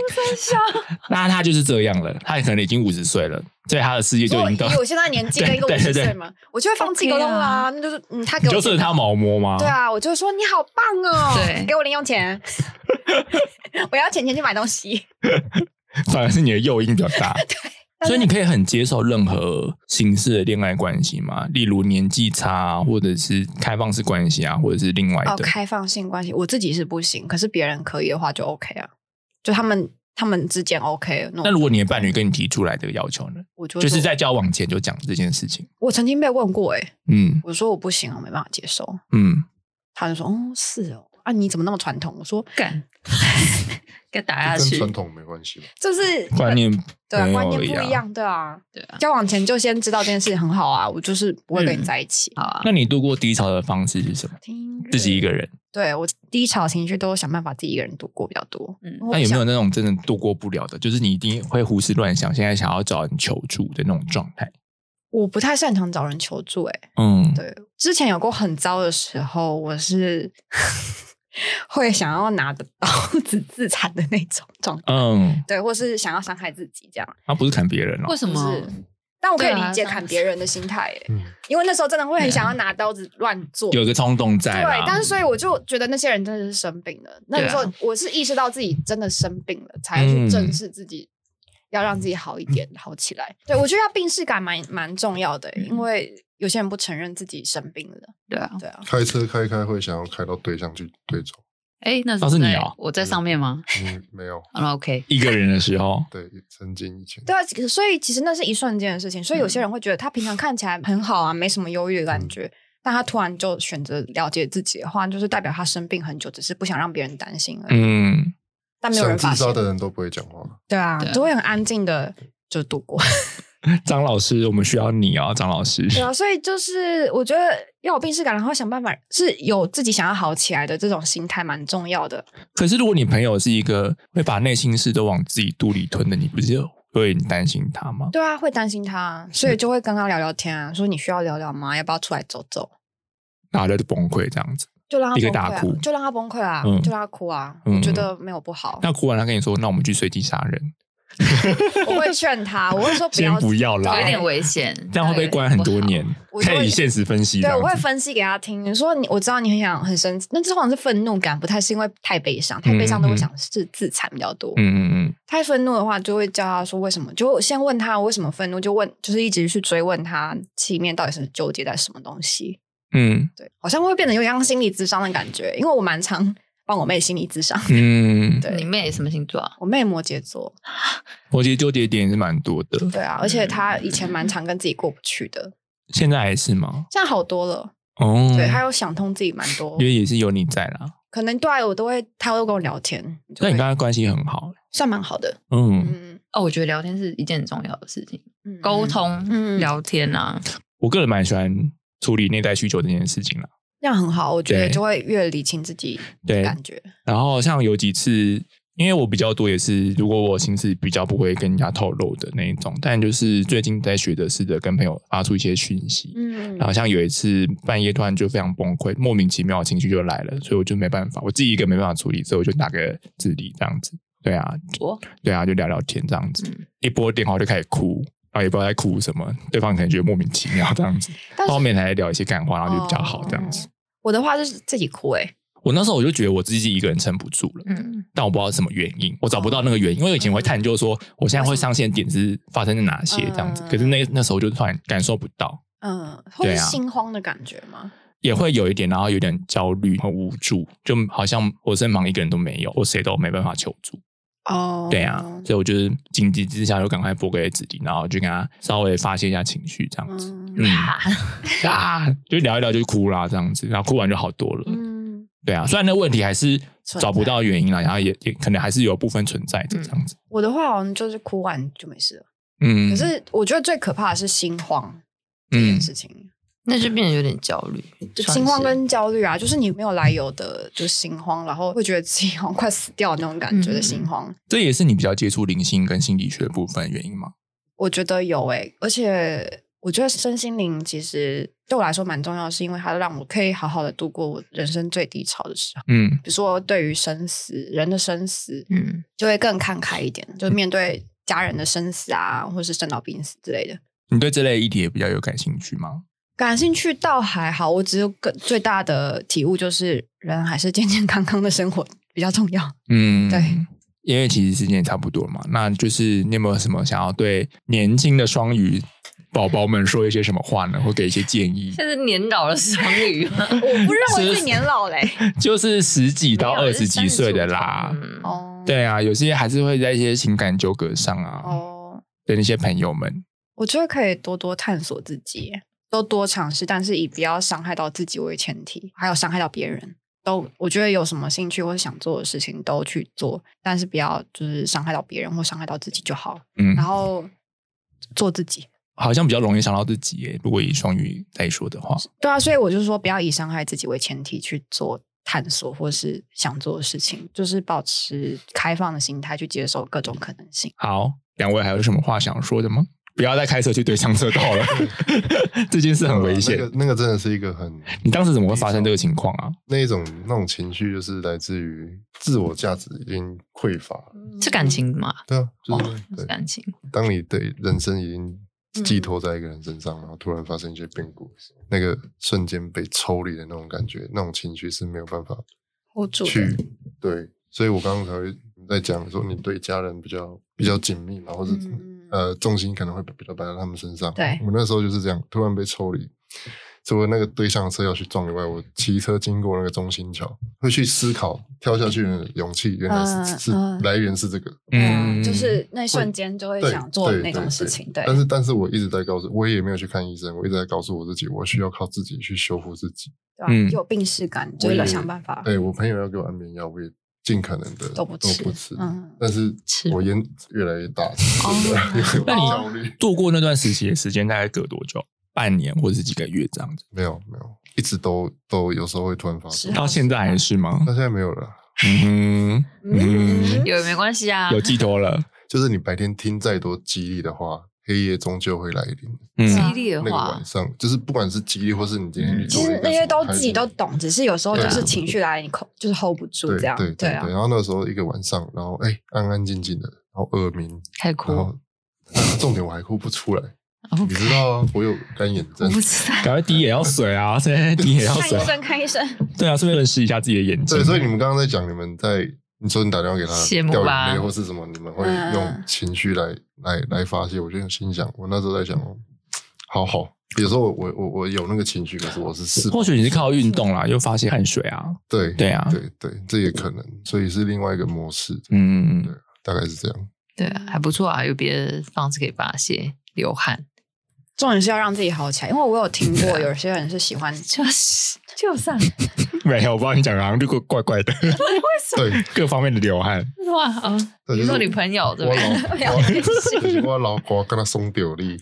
[LAUGHS] 那他就是这样了。他可能已经五十岁了，所以他的世界就已经到以，我现在年纪跟一个五十岁嘛，我就会放弃沟通啦。啊那就是嗯，他给我就是他毛摸吗？对，啊，我就说你好棒哦，对给我零用钱，我要钱钱去买东西。反而是你的诱因比较大。所以你可以很接受任何形式的恋爱关系吗？例如年纪差、啊，或者是开放式关系啊，或者是另外哦，的。开放性关系，我自己是不行，可是别人可以的话就 OK 啊，就他们他们之间 OK 那那如果你的伴侣跟你提出来这个要求呢？我就就是在交往前就讲这件事情。我曾经被问过、欸，嗯我说我不行，我没办法接受，嗯，他就说哦是哦，啊你怎么那么传统？我说干，[LAUGHS] 给打下去。跟传统没关系吧？就是观念对啊，观念不一样，对啊。对啊，交往前就先知道这件事情很好啊，我就是不会跟你在一起。好啊。那你度过低潮的方式是什么？自己一个人。对我低潮情绪都想办法自己一个人度过比较多。嗯那有没有那种真的度过不了的？就是你一定会胡思乱想，现在想要找人求助的那种状态？我不太擅长找人求助、欸，嗯，对，之前有过很糟的时候，我是 [LAUGHS] 会想要拿着刀子自残的那种状态，嗯，对，或是想要伤害自己这样。他不是砍别人哦为，什么但我可以理解砍别人的心态、欸，嗯，因为那时候真的会很想要拿刀子乱做。有一个冲动在对。，但是所以我就觉得那些人真的是生病了。那个时候我是意识到自己真的生病了，才去正视自己，要让自己好一点，好起来。对我觉得要病视感蛮蛮重要的，因为有些人不承认自己生病了。对啊。对啊，开车开一开会想要开到对向去对走，哎，那是你哦我在上面吗？嗯，没有，好了，OK。[LAUGHS] 一个人的时候，对，曾经以前，对啊，所以其实那是一瞬间的事情。所以有些人会觉得他平常看起来很好啊，没什么忧郁的感觉，但他突然就选择了解自己的话，就是代表他生病很久，只是不想让别人担心而已。嗯，但没有人想发现。自杀的人都不会讲话，对啊对，啊都会很安静的就度过。[LAUGHS] 张老师，我们需要你啊，张老师。对啊，所以就是我觉得要有病耻感，然后想办法是有自己想要好起来的这种心态蛮重要的。可是如果你朋友是一个会把内心事都往自己肚里吞的，你不是会很担心他吗？对啊，会担心他，所以就会跟他聊聊天啊，说你需要聊聊吗？要不要出来走走？然后就崩溃这样子。就让他一个崩溃啊大哭就让他崩溃啊，嗯就让他哭啊。嗯我觉得没有不好，那哭完他跟你说，那我们去随机杀人，[LAUGHS] 我会劝他，[LAUGHS] 我会说不先要不要啦有一点危险。这样会被关很多年我。以现实分析对，我会分析给他听。你说你，我知道你很想很生气，那这通常是愤怒感，不太是因为太悲伤，太悲伤都会想是自残比较多。嗯嗯嗯，太愤怒的话，就会叫他说为什么，就先问他为什么愤怒，就问就是一直去追问他里面到底是纠结在什么东西。嗯对，好像会变得有点像心理智商的感觉，因为我蛮常帮我妹心理智商。嗯，[LAUGHS] 对你妹什么星座啊？我妹摩羯座，我觉得纠结点是蛮多的。对啊，而且她以前蛮常跟自己过不去的，现在还是吗？现在好多了。哦，对，她有想通自己蛮多因，为也是有你在啦。可能对啊我都会，她会跟我聊天，就那你会刚才关系很好，算蛮好的。嗯，嗯，哦，我觉得聊天是一件很重要的事情，嗯沟通、嗯聊天啊。我个人蛮喜欢处理内在需求这件事情了。这样很好，我觉得就会越理清自己对感觉。然后像有几次，因为我比较多也是，如果我心思比较不会跟人家透露的那一种，但就是最近在学的是的，跟朋友发出一些讯息。嗯然后像有一次半夜突然就非常崩溃，莫名其妙的情绪就来了，所以我就没办法，我自己一个没办法处理，所以我就打个字理这样子。对啊，我对啊，就聊聊天这样子。嗯一拨电话就开始哭，然后也不知道在哭什么，对方可能觉得莫名其妙这样子。后面才聊一些感话，然后就比较好这样子。我的话就是自己哭、欸，我那时候我就觉得我自己一个人撑不住了。嗯，但我不知道什么原因，我找不到那个原因。因为以前会探究说，我现在会上线点是发生在哪些这样子，嗯可是那那时候就突然感受不到，嗯，会心慌的感觉吗？也会有一点，然后有点焦虑和无助，就好像我身旁一个人都没有，我谁都没办法求助。哦，对啊，所以我就是紧急之下就赶快拨给子弟，然后就跟他稍微发泄一下情绪这样子。嗯嗯 [LAUGHS] 啊，就聊一聊就哭啦这样子，然后哭完就好多了。嗯，对啊，虽然那问题还是找不到原因了，然后也也可能还是有部分存在着这样子。我的话好像就是哭完就没事了。嗯，可是我觉得最可怕的是心慌这件事情，那就变得有点焦虑，就心慌跟焦虑啊，就是你没有来由的就心慌，然后会觉得自己 [LAUGHS] 好像快死掉的那种感觉的心慌。这也是你比较接触灵性跟心理学的部分原因吗？我觉得有诶、而且我觉得身心灵其实对我来说蛮重要，是因为它让我可以好好的度过我人生最低潮的时候。嗯比如说对于生死，人的生死，嗯，就会更看开一点，就面对家人的生死啊，或是生老病死之类的。你对这类议题也比较有感兴趣吗？感兴趣倒还好，我只有个最大的体悟就是，人还是健健康康的生活比较重要。嗯，对，因为其实时间也差不多嘛。那就是你有没有什么想要对年轻的双鱼宝宝们说一些什么话呢？或给一些建议？现 [LAUGHS] 在是年老的双鱼吗？我不认为是年老嘞。[LAUGHS] 就是十几到二十几岁的啦。嗯哦，对啊，有些还是会在一些情感纠葛上啊，哦，的那些朋友们，我觉得可以多多探索自己，多多尝试，但是以不要伤害到自己为前提，还有伤害到别人。都我觉得有什么兴趣或者想做的事情都去做，但是不要就是伤害到别人或伤害到自己就好。嗯然，后做自己。好像比较容易伤到自己耶。如果以双鱼来说的话，对啊，所以我就说不要以伤害自己为前提去做探索或是想做的事情，就是保持开放的心态去接受各种可能性。好，两位还有什么话想说的吗？不要再开车去对向车道了，[LAUGHS] 这件事很危险。那个那个真的是一个很你当时怎么会发生这个情况啊？那一种那种情绪，就是来自于自我价值已经匮乏。是感情嘛？对啊，就是、哦，是对。感情。当你对人生已经寄托在一个人身上，然后突然发生一些变故那个瞬间被抽离的那种感觉，那种情绪是没有办法 hold 住去对。所以我刚刚才会在讲说，你对家人比较比较紧密嘛，或者、嗯呃重心可能会比较摆在他们身上。对我那时候就是这样，突然被抽离。除了那个对向车要去撞以外，我骑车经过那个中心桥，会去思考跳下去的勇气，原来是、嗯是嗯来源是这个。嗯，就是那一瞬间就会想做那种对对对事情。对，但是但是我一直在告诉，我也没有去看医生，我一直在告诉我自己，我需要靠自己去修复自己。对吧？嗯有病视感，就是要想办法。对我朋友要给我安眠药，我也尽可能的都不吃不吃。嗯但是我烟越来越大，[LAUGHS] 那你。度过那段时期的时间大概隔多久？半年或者是几个月这样子？没有没有，一直都都有时候会突然发是生，到现在还是吗那？现在没有了。嗯，嗯，有没关系啊，有寄托了。[LAUGHS] 就是你白天听再多激励的话，黑夜终究会来临。嗯激励的那个话晚，上，就是不管是激励，或是你今天去其实个那些都自己都懂，只是有时候就对啊是情绪来，你控就是 hold 不住对这样。对对啊，然后那个时候一个晚上，然后哎安安静静的，然后耳鸣，开哭。后重点我还哭不出来，OK 你知道啊，我有干眼症我不，知道，赶快滴眼药水啊！现在滴眼药水看医。生，看医生。对啊，顺便认识一下自己的眼睛。对，所以你们刚刚在讲，你们在你说你打电话给他掉羡慕吧眼泪或是什么，你们会嗯用情绪来来来发泄。我就心想，我那时候在想，哦好好，有时候我我我我有那个情绪，可是我是释或许你是靠运动啦，又发泄汗水啊。对对啊对对，这也可能，所以是另外一个模式，嗯，对大概是这样。对啊，还不错啊，有别的方式可以发泄，流汗，重点是要让自己好起来，因为我有听过 [LAUGHS] 有些人是喜欢，就是就是啊，[LAUGHS] 没有，我不知道你讲的好像就怪怪的，为什么？对，各方面的流汗。哇啊！你说女朋友对我不对？我 [LAUGHS] 我老婆跟他松掉力，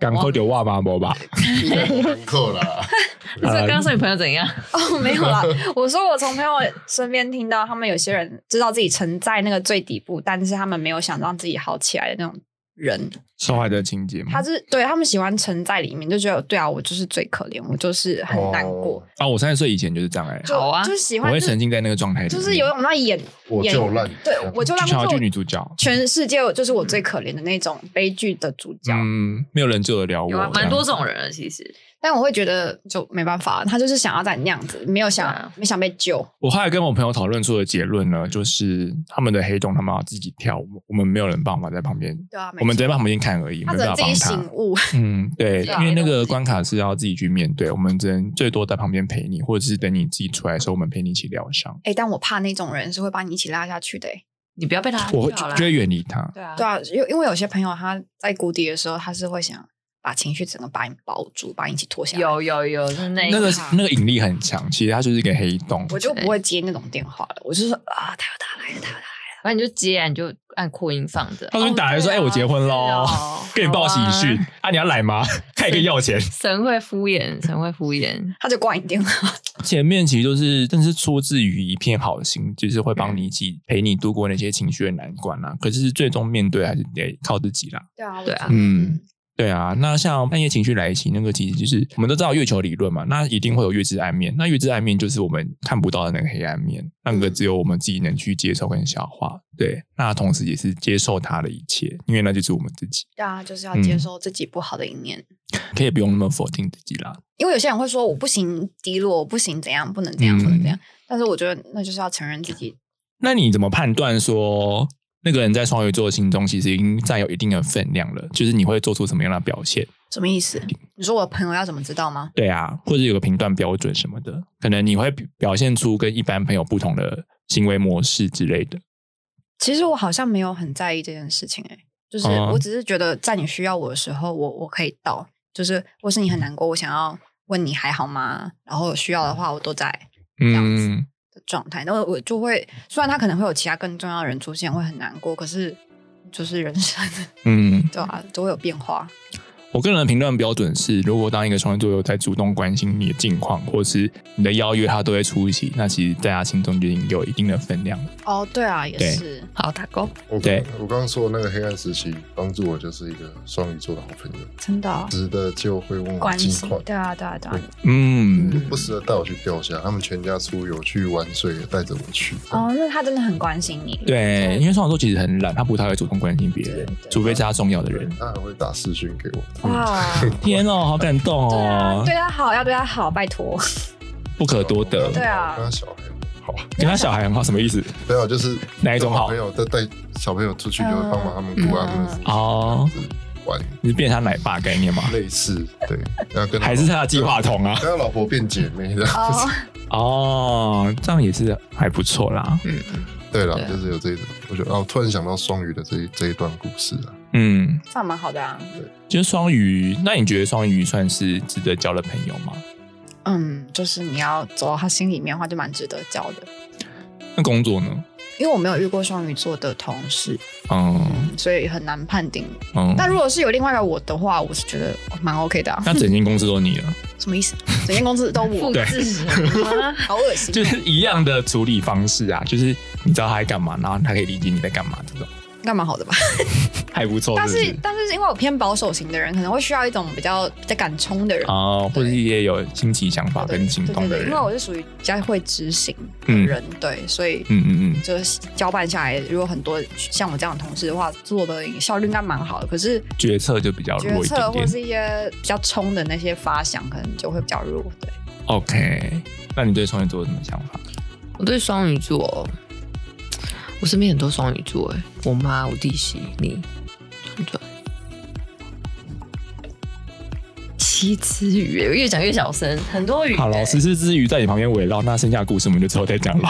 刚喝酒哇吧不吧？很扣啦。[LAUGHS] 你说刚刚说女朋友怎样？哦，没有啦。我说我从朋友身边听到，他们有些人知道自己沉在那个最底部，但是他们没有想让自己好起来的那种人，受害者情节吗？他是对他们喜欢沉在里面，就觉得对啊，我就是最可怜，我就是很难过，哦啊，我三十岁以前就是这样哎、欸好啊就是喜欢我会沉浸在那个状态里，就是有种那演演我就烂，对我就让就想要救女主角。全世界就是我最可怜的那种悲剧的主角，嗯，没有人救得了我。有啊，蛮多这种人的其实。但我会觉得就没办法，他就是想要在那样子，没有想、啊没想被救，我后来跟我朋友讨论出的结论呢，就是他们的黑洞他们要自己跳，我们我们没有人帮忙在旁边，对啊，我们错只能在旁边看而已，没他只能自己办法帮他。醒悟，[LAUGHS] 嗯，对，因为那个关卡是要自己去面对，我们只能最多在旁边陪你，或者是等你自己出来的时候，我们陪你一起疗伤。哎、但我怕那种人是会把你一起拉下去的、欸，你不要被他我会就好了就会远离他。对啊，对啊，因为因为有些朋友他在谷底的时候，他是会想把情绪整个把你包住，把你一起拖下来。有有有，就是那那个那个引力很强，其实它就是一个黑洞。我就不会接那种电话了，我就说啊，他又打来了，他又打来了。反正你就接啊，你就按扩音放着。他说你打来说，哎，我结婚喽哦，[LAUGHS] 跟你报喜讯好啊，你要来吗？他也可以要钱。神会敷衍，神会敷衍。他就挂你电话，[LAUGHS] 前面其实都是，但是出自于一片好心，就是会帮你一起陪你度过那些情绪的难关啦。可是最终面对还是得靠自己啦。对啊，对啊嗯，对啊。那像半夜情绪来袭，那个其实就是我们都知道月球理论嘛，那一定会有月之暗面。那月之暗面就是我们看不到的那个黑暗面，那个只有我们自己能去接受跟消化。对，那同时也是接受它的一切，因为那就是我们自己，对啊，就是要嗯接受自己不好的一面。可以不用那么否定自己啦。因为有些人会说我不行，低落，我不行，怎样，不能怎样，嗯不能怎样。但是我觉得那就是要承认自己，那你怎么判断说那个人在双鱼座心中其实已经占有一定的分量了？就是你会做出什么样的表现？什么意思？你说我朋友要怎么知道吗？对啊，或者有个评断标准什么的，可能你会表现出跟一般朋友不同的行为模式之类的。其实我好像没有很在意这件事情、欸，就是哦我只是觉得在你需要我的时候，我我可以到，就是或是你很难过，我想要问你还好吗？然后有需要的话，我都在。样子嗯，的状态。那我就会，虽然他可能会有其他更重要的人出现，会很难过，可是就是人生，[LAUGHS] 嗯，对啊、都会有变化。我个人的评断标准是，如果当一个双鱼座有在主动关心你的近况，或是你的邀约他都会出席，那其实在他心中就已经有一定的分量了。哦，对啊，也是。好打勾。我对刚我刚刚说的那个黑暗时期，帮助我就是一个双鱼座的好朋友，真的哦时的就会问我关系近况，，对啊，对啊，对啊。嗯，不时的带我去钓虾，他们全家出游去玩水，也带着我去。哦，那他真的很关心你。对，因为双鱼座其实很懒，他不太会主动关心别人除非是他重要的人。他还会打视讯给我。哇，[LAUGHS] 天哦，好感动对啊，哦对，他好，要对他好，拜托。不可多得。对啊跟他小孩好，跟他小孩很好，什么意思？没有就是哪一种好朋友在带小朋友出去，就会帮忙他们顾啊他们哦你是变成他奶爸概念吗？类似对，要跟还是他的计划筒啊？跟他老婆变姐妹的。哦，[LAUGHS] 哦，这样也是还不错啦。嗯，对了就是有这一种，我觉得哦，突然想到双鱼的这一这一段故事啊，嗯，这样蛮好的啊。就是双鱼，那你觉得双鱼算是值得交的朋友吗？嗯，就是你要走到他心里面的话，就蛮值得交的。那工作呢？因为我没有遇过双鱼座的同事，嗯所以很难判定。嗯，但如果是有另外一个我的话，我是觉得蛮 OK 的、啊。那整间公司都你了，什么意思？整间公司都我 [LAUGHS] 复，制人吗？好恶心哦。就是一样的处理方式啊，就是你知道他在干嘛，然后他可以理解你在干嘛，这种干蛮好的吧？还不错，但是不是？是但是因为我偏保守型的人，可能会需要一种比较比较敢冲的人。哦，或者是也有新奇想法跟行动的因为，我是属于比较会执行的嗯人，对，所以嗯嗯嗯，就是交办下来，如果很多像我这样的同事的话，做的效率应该蛮好的。可是决策就比较决弱一点点。策或是一些比较冲的那些发想，可能就会比较弱。对，OK，那你对双鱼座有什么想法？我对双鱼座，我身边很多双鱼座，哎，我妈、我弟媳、你，转转。七词语，哎我越讲越小声，很多鱼。好了，哎十四只鱼在你旁边围绕，那剩下的故事我们就之后再讲了。